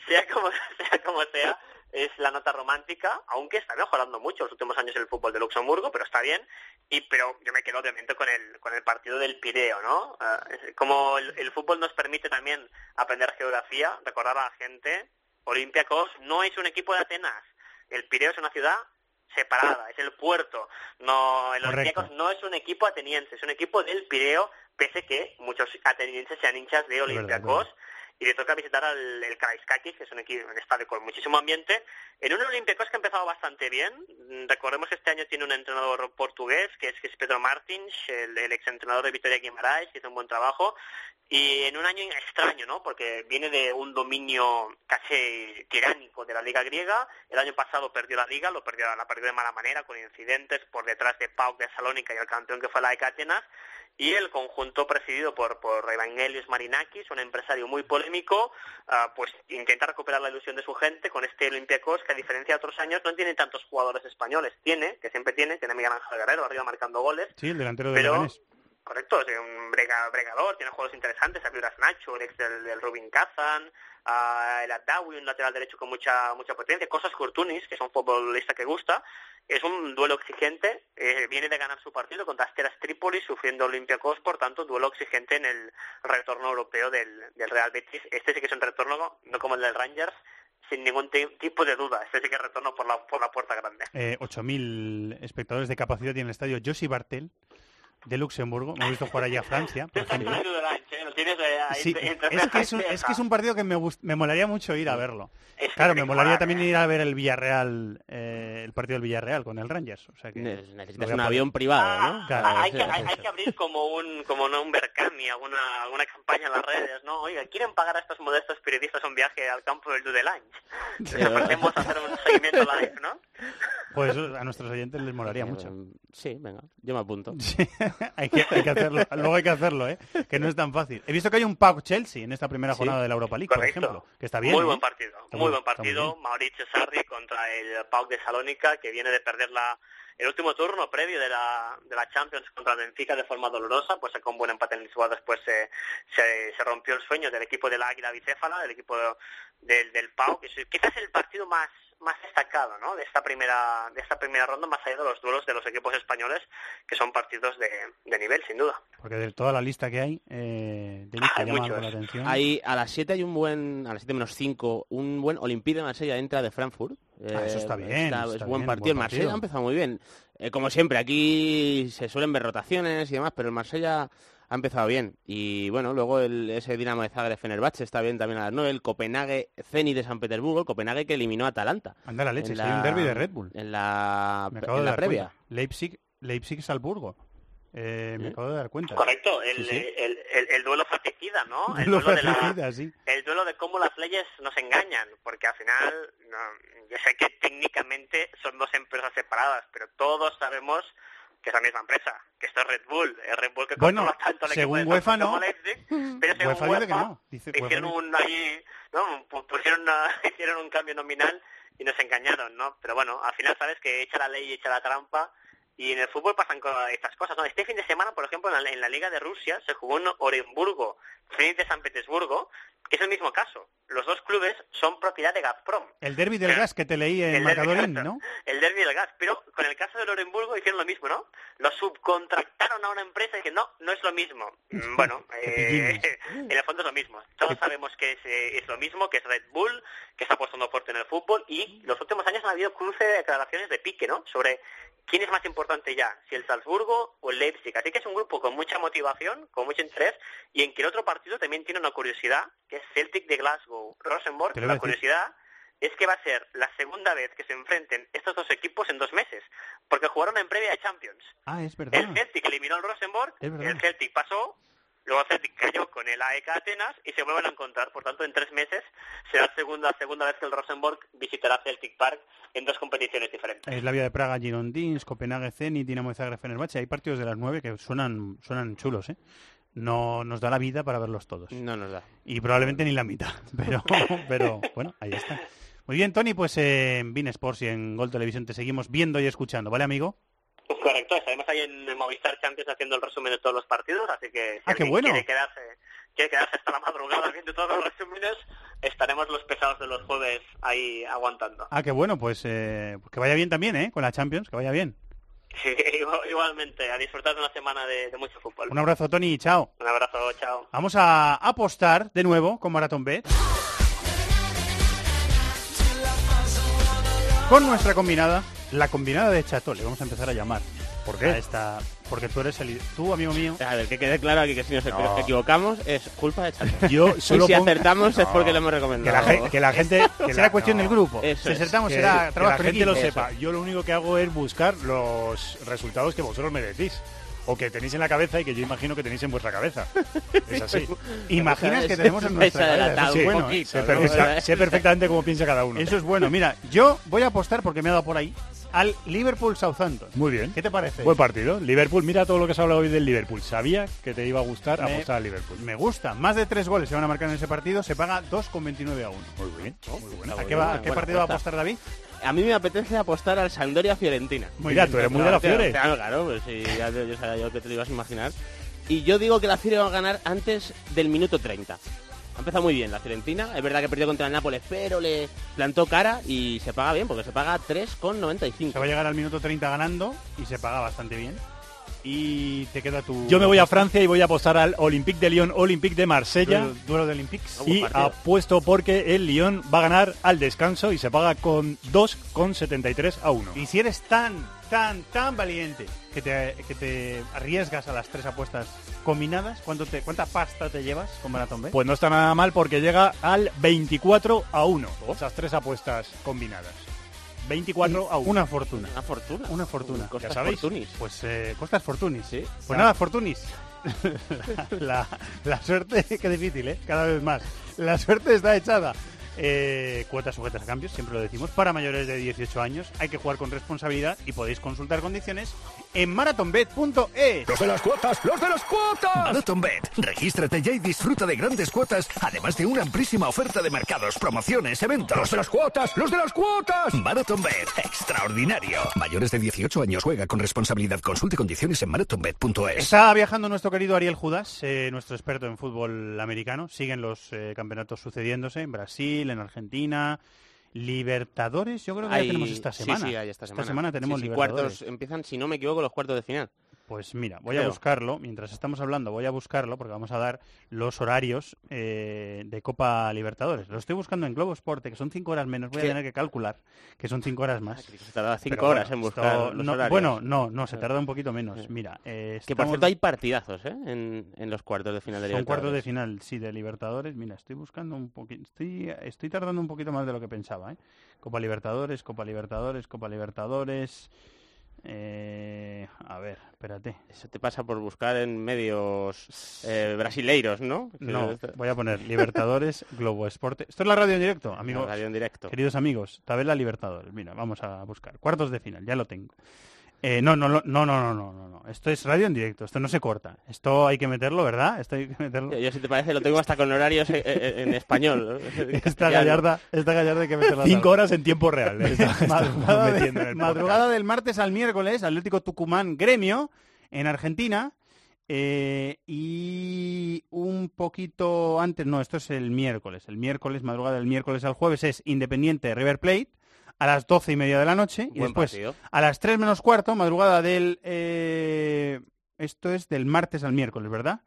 Sea como, sea como sea, es la nota romántica, aunque está mejorando mucho los últimos años el fútbol de Luxemburgo, pero está bien. Y pero yo me quedo obviamente con el con el partido del Pireo, ¿no? Es- como el, el fútbol nos permite también aprender geografía, recordar a la gente, Olympiacos no es un equipo de Atenas. El Pireo es una ciudad separada, es el puerto. No, el. Olympiacos no es un equipo ateniense, es un equipo del Pireo, pese que muchos atenienses sean hinchas de verdad, Olympiacos. Y le toca visitar al el Karaiskakis, que es un equipo, un estadio con muchísimo ambiente, en un Olympiacos que ha empezado bastante bien. Mm, Recordemos que este año tiene un entrenador portugués, que es, que es Pedro Martins, el, el exentrenador de Vitoria Guimaraes, que hizo un buen trabajo. Y en un año extraño, ¿no? Porque viene de un dominio casi tiránico de la Liga griega. El año pasado perdió la Liga, lo perdió, la perdió de mala manera, con incidentes por detrás de PAOK de Salónica y el campeón que fue la de Atenas. Y el conjunto presidido por, por Evangelios Marinakis, un empresario muy polémico, ah, pues intenta recuperar la ilusión de su gente con este Olympiacos que a diferencia de otros años no tiene tantos jugadores españoles. Tiene, que siempre tiene, tiene a Miguel Ángel Guerrero arriba marcando goles, Sí, el delantero de pero Leganés. Correcto, es un brega- bregador, tiene juegos interesantes, Abiuras Nacho, el ex del, Rubin Kazan, ah, el Adawi, un lateral derecho con mucha mucha potencia, Cosas Curtunis, que es un futbolista que gusta, es un duelo exigente, eh, viene de ganar su partido contra Asteras Trípoli, sufriendo Olympiacos, por tanto, duelo exigente en el retorno europeo del, del Real Betis. Este sí que es un retorno, no como el del Rangers, sin ningún ti- tipo de duda, este sí que es retorno por la, por la puerta grande. Eh, 8.000 espectadores de capacidad tiene el estadio Josi Bartel de Luxemburgo. Hemos visto jugar allí a Francia, por ejemplo. Sí, es que es, un, ceja y es que es un ceja. partido que me, gust- me molaría mucho ir a verlo. Es Claro, me molaría también ir a ver el Villarreal, eh, el partido del Villarreal con el Rangers. O sea que lo Necesitas un avión privado, ¿no? Claro, Ah, hay, sí, que, sí, hay, sí. hay que abrir como un como no, un Berkami, alguna, alguna campaña en las redes, ¿no? Oiga, ¿quieren pagar a estos modestos periodistas un viaje al campo del Dudelange? Les ofrecemos hacer un seguimiento live, ¿no? Pues a nuestros oyentes les molaría mucho. Sí, venga, yo me apunto. hay, que, hay que hacerlo, luego hay que hacerlo, ¿eh? Que no es tan fácil. He visto que hay un PAOK Chelsea en esta primera Sí. jornada de la Europa League, por ejemplo, que está bien. Muy ¿eh? buen partido, muy muy- buen partido. Mauricio Sarri contra el PAOK de Salónica, que viene de perder la, el último turno previo de la, de la Champions contra el Benfica de forma dolorosa, pues con buen empate en Lisboa después se, se, se rompió el sueño del equipo de la Águila Bicéfala, del equipo del, del PAOK, que es quizás el partido más más destacado ¿no? de esta primera de esta primera ronda más allá de los duelos de los equipos españoles que son partidos de, de nivel sin duda Porque de toda la lista que hay, eh, Hay la atención. Hay, a las 7 hay un buen, a las 7 menos 5, un buen Olympique de Marsella entra de Frankfurt. Ah, eso está bien, está- está es buen bien, partido. buen El Marsella ha empezado muy bien. Eh, como siempre, aquí se suelen ver rotaciones y demás, pero el Marsella ha empezado bien. Y bueno, luego el, ese Dinamo de Zagreb Fenerbahce está bien también a las 9. El Copenhague Zenit de San Petersburgo, el Copenhague que eliminó a Atalanta. Anda la leche, En si hay un derby de Red Bull. En la, Me acabo en de la dar previa. cuenta. Leipzig, Leipzig Salzburgo. Eh, me acabo de dar cuenta. correcto el, Sí, sí. el, el, el duelo fratricida no el Duelo duelo de la, sí. el duelo de cómo las leyes nos engañan, porque al final, no, yo sé que técnicamente son dos empresas separadas, pero todos sabemos que es la misma empresa, que esto es Red Bull, es Red Bull que Bueno, controla tanto el según equipo UEFA, no. Leipzig, pero según UEFA que no. Dice- hicieron un ahí, ¿no? Pu- pusieron una- hicieron un cambio nominal y nos engañaron, ¿no? Pero bueno, al final sabes que echa la ley y echa la trampa y en el fútbol pasan estas cosas, ¿no? Este fin de semana, por ejemplo, en la, en la Liga de Rusia se jugó en Orenburgo, Zenit de San Petersburgo, que es el mismo caso. Los dos clubes son propiedad de Gazprom. El derby del gas que te leí en el Marcador derbi, Indie, ¿no? El derby del gas. Pero con el caso de Orenburgo hicieron lo mismo, ¿no? Lo subcontractaron a una empresa y que no, no es lo mismo. Bueno, eh, en el fondo es lo mismo. Todos sabemos que es, eh, es lo mismo, que es Red Bull, que está apostando fuerte en el fútbol y los últimos años han habido cruce de declaraciones de pique, ¿no? Sobre quién es más importante ya, si el Salzburgo o el Leipzig. Así que es un grupo con mucha motivación, con mucho interés y en que el otro partido también tiene una curiosidad, que es Celtic de Glasgow, Rosenborg. La curiosidad es que va a ser la segunda vez que se enfrenten estos dos equipos en dos meses, porque jugaron en previa de Champions. Ah, es verdad. El Celtic eliminó al Rosenborg, el Celtic pasó, luego el Celtic cayó con el AEK Atenas y se vuelven a encontrar. Por tanto, en tres meses será la segunda, segunda vez que el Rosenborg visitará Celtic Park en dos competiciones diferentes. Es la vía de Praga, Girondins, Copenhague, Zenit, Dinamo de Zagreb, Fenerbahce. Hay partidos de las nueve que suenan, suenan chulos, ¿eh? No nos da la vida para verlos todos. No nos da. Y probablemente ni la mitad. Pero, pero bueno, ahí está. Muy bien, Tony, pues en Bean Sports y en Gol Televisión te seguimos viendo y escuchando, ¿vale, amigo? Correcto, estaremos ahí en Movistar Champions haciendo el resumen de todos los partidos, así que si Ah, qué bueno. quiere quedarse, quiere quedarse hasta la madrugada viendo todos los resúmenes, estaremos los pesados de los jueves ahí aguantando. Ah, qué bueno, pues, eh, pues que vaya bien también, ¿eh? Con la Champions, que vaya bien. Igualmente, a disfrutar de una semana de, de mucho fútbol. Un abrazo, Tony, chao. Un abrazo, chao. Vamos a apostar de nuevo con Marathon Bet. Con nuestra combinada, la combinada de Chato, le vamos a empezar a llamar. ¿Por qué? A esta, porque tú eres el... Tú, amigo mío... A ver, que quede claro aquí que si nos No. equivocamos es culpa de Chato. Yo solo y si pongo- acertamos es porque lo hemos Que recomendado. la, que la gente... Que Será la- cuestión no. del grupo. Eso si es. acertamos que, será que trabajo la en gente lo sepa. Yo lo único que hago es buscar los resultados que vosotros me decís. O que tenéis en la cabeza y que yo imagino que tenéis en vuestra cabeza. Es así. Imaginas que tenemos en nuestra cabeza. perfecta- sé perfectamente cómo piensa cada uno. Eso es bueno. Mira, yo voy a apostar porque me ha dado por ahí al Liverpool Southampton. Muy bien. ¿Qué te parece? Buen partido. Liverpool, mira todo lo que se ha hablado hoy del Liverpool. Sabía que te iba a gustar Me- apostar al Liverpool. Me gusta. Más de tres goles se van a marcar en ese partido. Se paga 2,29 a 1. Muy bien. Muy bueno. ¿A qué, va- a qué buena partido va a apuesta. apostar David? A mí me apetece apostar al Sampdoria Fiorentina. Muy Mira, bien. tú eres muy de la Claro, Fiore. Claro, claro, pues sí, ya te- yo sabía yo que te lo ibas a imaginar. Y yo digo que la Fiore va a ganar antes del minuto 30. Empezado muy bien la Fiorentina. Es verdad que perdió contra el Nápoles, pero le plantó cara y se paga bien, porque se paga 3,95. Se va a llegar al minuto 30 ganando y se paga bastante bien. Y te queda tu... Yo me voy a Francia y voy a apostar al Olympique de Lyon, Olympique de Marsella. Duelo, duelo de Olympics. Y apuesto porque el Lyon va a ganar al descanso y se paga con 2,73 a 1. Y si eres tan, tan, tan valiente que te, que te arriesgas a las tres apuestas combinadas, ¿cuánto te, ¿cuánta pasta te llevas con Maratón B? Pues no está nada mal porque llega al 24 a 1. Esas tres apuestas combinadas. 24 a 1. Una fortuna. Una fortuna. Una fortuna. Costas ya sabéis. fortunis. Pues eh, costas fortunis. Sí. Pues nada, fortunis. la, la- la suerte, qué difícil, ¿eh? Cada vez más. La suerte está echada. Eh, cuotas sujetas a cambios, siempre lo decimos. Para mayores de 18 años hay que jugar con responsabilidad y podéis consultar condiciones en marathonbet.es. ¡Los de las cuotas! ¡Los de las cuotas! MarathonBet. Regístrate ya y disfruta de grandes cuotas, además de una amplísima oferta de mercados, promociones, eventos. ¡Los de las cuotas! ¡Los de las cuotas! MarathonBet. Extraordinario. Mayores de 18 años juega con responsabilidad. Consulte condiciones en marathonbet.es. Está viajando nuestro querido Ariel Judas, eh, nuestro experto en fútbol americano. Siguen los eh, campeonatos sucediéndose en Brasil, en Argentina. Libertadores, yo creo que ya tenemos esta sí, semana. sí, hay esta semana. semana tenemos Sí, sí, Libertadores. cuartos, empiezan, si no me equivoco, los cuartos de final. Pues mira, voy a buscarlo, mientras estamos hablando, voy a buscarlo porque vamos a dar los horarios eh, de Copa Libertadores. Lo estoy buscando en Globo Esporte, que son cinco horas menos, voy a tener que calcular que son cinco horas más. Se tarda cinco Pero horas bueno, en buscar esto- los no, horarios. Bueno, no, no, se tarda un poquito menos. Mira, eh, Que por cierto hay partidazos, ¿eh? En, en los cuartos de final de son cuartos de Libertadores. final, sí, de Libertadores. Mira, estoy buscando un poquito, estoy, estoy tardando un poquito más de lo que pensaba, ¿eh? Copa Libertadores, Copa Libertadores, Copa Libertadores. Eh, a ver, espérate. Eso te pasa por buscar en medios eh, brasileiros, ¿no? No, voy a poner Libertadores, Globo Esporte. Esto es la radio en directo, amigos. La radio en directo. Queridos amigos, tabela Libertadores. Mira, vamos a buscar. Cuartos de final, ya lo tengo. Eh, no, no, no, no, no, no, no, no. Esto es radio en directo, esto no se corta. Esto hay que meterlo, ¿verdad? Esto hay que meterlo. Yo, si te parece, lo tengo hasta con horarios eh, eh, en, español. esta gallarda, esta gallarda hay que meterla. Cinco horas en tiempo real. ¿eh? madrugada, de, madrugada del martes al miércoles, Atlético Tucumán Gremio, en Argentina. Eh, y un poquito antes, no, esto es el miércoles. El miércoles, madrugada del miércoles al jueves, es Independiente River Plate a las doce y media de la noche. y después, a las tres menos cuarto, madrugada del... Eh, esto es del martes al miércoles, ¿verdad?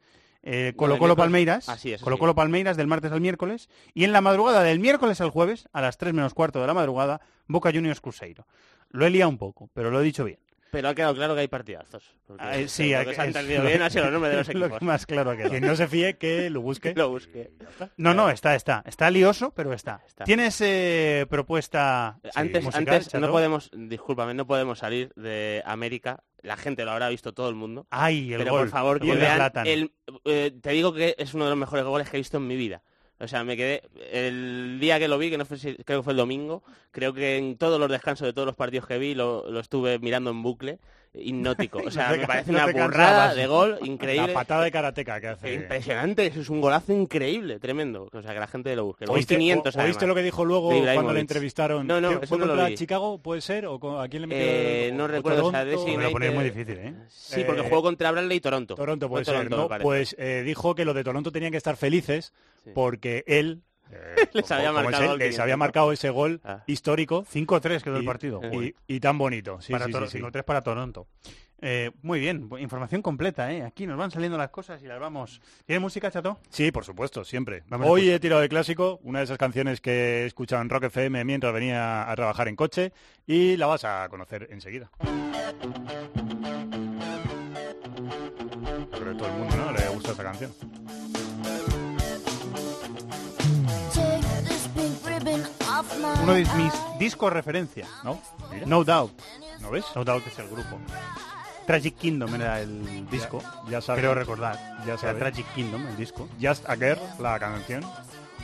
Eh, Colo Colo Palmeiras. Así es. Colo Colo Palmeiras del martes al miércoles. Y en la madrugada del miércoles al jueves, a las tres menos cuarto de la madrugada, Boca Juniors Cruzeiro. Lo he liado un poco, pero lo he dicho bien. Pero ha quedado claro que hay partidazos. Ah, eh, sí, lo que se ha entendido bien ha sido los nombres de los equipos. Lo que más claro ha quedado. Quien no se fíe, que lo busque. lo busque. No, no, está, está. Está lioso, pero está. ¿Tienes eh, propuesta Antes, musical, antes Chato? no podemos, discúlpame, no podemos salir de América. La gente lo habrá visto todo el mundo. Ay, el pero gol. por favor, que vean el, eh, te digo que es uno de los mejores goles que he visto en mi vida. O sea, me quedé el día que lo vi, que no fue, creo que fue el domingo, creo que en todos los descansos de todos los partidos que vi lo, lo estuve mirando en bucle, hipnótico. O sea, No te me parece no una burrada cansabas. de gol increíble. La patada de karateca que hace. Impresionante, eso es un golazo increíble, tremendo. O sea, que la gente lo busque. Lo ¿Oíste, 500 o- ¿Oíste además. lo que dijo luego cuando le entrevistaron? No, no, ¿Qué- eso ¿Fue no lo contra vi. Chicago, puede ser? ¿O con- a quién le metió? Eh, el- no recuerdo, o sea, Toronto? de Me lo ponéis United- muy difícil, ¿eh? Sí, porque Eh, jugó contra Bradley y Toronto. Toronto puede ser, Toronto. Pues eh, dijo que los de Toronto tenían que estar felices porque él eh, Les había como marcado el les 500, había marcado ese gol Ah. histórico 5-3 quedó el y- partido. y, y tan bonito. Sí, para sí, Toro- sí, sí. 5-3 para Toronto. Eh, muy bien, información completa, ¿eh? Aquí nos van saliendo las cosas y las vamos... ¿Tiene música, Chato? Sí, por supuesto, siempre. Vamos Hoy he tirado de clásico, una de esas canciones que he escuchado en Rock FM mientras venía a trabajar en coche y la vas a conocer enseguida. Yo creo que a todo el mundo ¿no? le gusta esta canción. Uno de mis discos referencia, ¿no? Mira. No Doubt. ¿No ves? No Doubt es el grupo. Tragic Kingdom era el disco. Ya sabes. Creo recordar. Ya Era sabes. Tragic Kingdom, el disco. Just a Girl, la canción.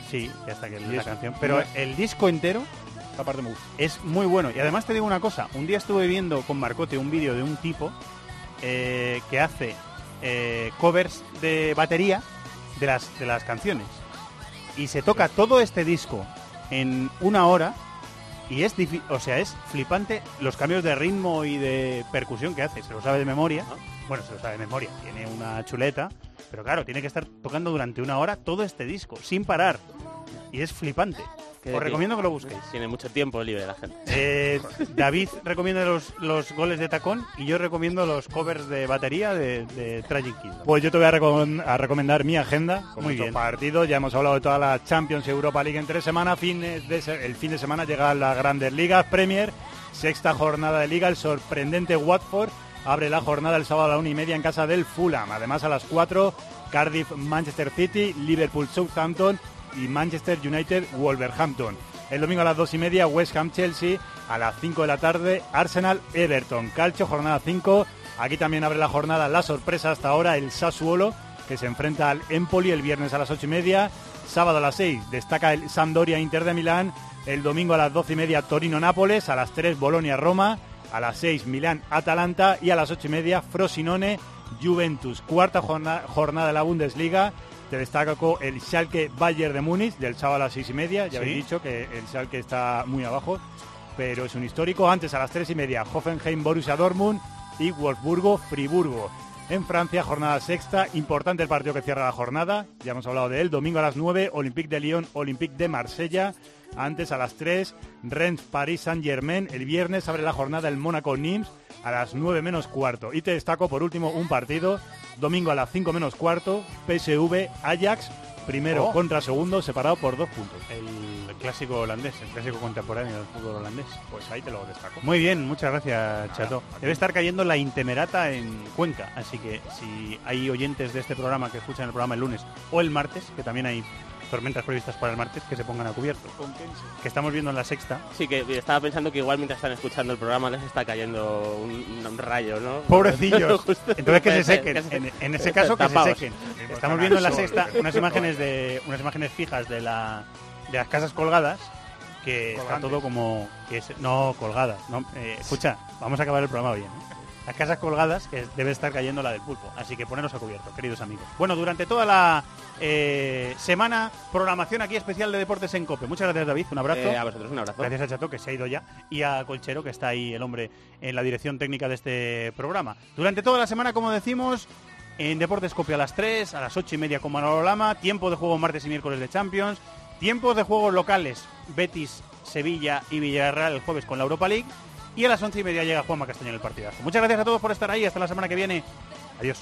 Sí, ya está que Y la canción. Pero no- el disco entero Esta parte me gusta. es muy bueno. Y además te digo una cosa. Un día estuve viendo con Marcote un vídeo de un tipo eh, que hace eh, covers de batería de las, de las canciones. Y se toca todo este disco en una hora y es o sea, es flipante los cambios de ritmo y de percusión que hace. Se lo sabe de memoria. Bueno, se lo sabe de memoria. Tiene una chuleta. Pero claro, tiene que estar tocando durante una hora todo este disco, sin parar. Y es flipante. Os recomiendo que lo busquéis. Tiene mucho tiempo libre la gente. Eh, David recomienda los, los goles de tacón y yo recomiendo los covers de batería de, de Tragic Kingdom. Pues yo te voy a, recom- a recomendar mi agenda con Muy muchos bien. partidos. Ya hemos hablado de todas las Champions Europa League en tres semanas. Fines de se- el fin de semana llegan las grandes ligas. Premier, sexta jornada de liga. El sorprendente Watford abre la jornada el sábado a la una y media en casa del Fulham. Además a las cuatro, Cardiff, Manchester City, Liverpool, Southampton y Manchester United, Wolverhampton. El domingo a las dos y media, West Ham, Chelsea. A las 5 de la tarde, Arsenal, Everton. Calcio, jornada 5. Aquí también abre la jornada la sorpresa hasta ahora, el Sassuolo, que se enfrenta al Empoli el viernes a las ocho y media. Sábado a las 6 destaca el Sampdoria Inter de Milán. El domingo a las doce y media Torino Nápoles. A las 3 Bolonia Roma. A las 6 Milán Atalanta. Y a las ocho y media Frosinone Juventus. Cuarta jorna- jornada de la Bundesliga. Te destaco el Schalke Bayern de Múnich del sábado a las seis y media. Ya Sí. habéis dicho que el Schalke está muy abajo, pero es un histórico. Antes a las tres y media Hoffenheim Borussia Dortmund y Wolfsburgo Friburgo. En Francia, jornada sexta, importante el partido que cierra la jornada, ya hemos hablado de él, domingo a las 9, Olympique de Lyon, Olympique de Marsella, antes a las 3, Rennes, Paris Saint-Germain, el viernes abre la jornada el Mónaco Nimes a las 9 menos cuarto. Y te destaco por último un partido, domingo a las 5 menos cuarto, PSV Ajax, primero Oh. contra segundo, separado por dos puntos. El clásico holandés, el clásico contemporáneo del fútbol holandés. Pues ahí te lo destaco. Muy bien, muchas gracias, Chato. Debe estar cayendo la intemerata en Cuenca, así que si hay oyentes de este programa que escuchan el programa el lunes o el martes, que también hay tormentas previstas para el martes, que se pongan a cubierto. Que estamos viendo en la sexta. Sí, que estaba pensando que igual mientras están escuchando el programa les está cayendo un, un rayo, ¿no? Pobrecillos. Entonces que se sequen. que se- En, en ese caso que se sequen. Estamos viendo en la sexta unas imágenes de unas imágenes fijas de la de las casas colgadas que está todo como que es- no colgadas. No, eh, escucha, vamos a acabar el programa bien. ¿eh? las casas colgadas, que debe estar cayendo la del pulpo. Así que poneros a cubierto, queridos amigos. Bueno, durante toda la eh, semana, programación aquí especial de Deportes en Cope. Muchas gracias, David. Un abrazo. Eh, a vosotros un abrazo. Gracias a Chato, que se ha ido ya, y a Colchero, que está ahí el hombre en la dirección técnica de este programa. Durante toda la semana, como decimos, en Deportes Cope a las 3, a las 8 y media con Manolo Lama, tiempo de juego martes y miércoles de Champions, tiempos de juegos locales, Betis, Sevilla y Villarreal el jueves con la Europa League, y a las 11 y media llega Juanma Castaño en el partidazo. Muchas gracias a todos por estar ahí, hasta la semana que viene. Adiós.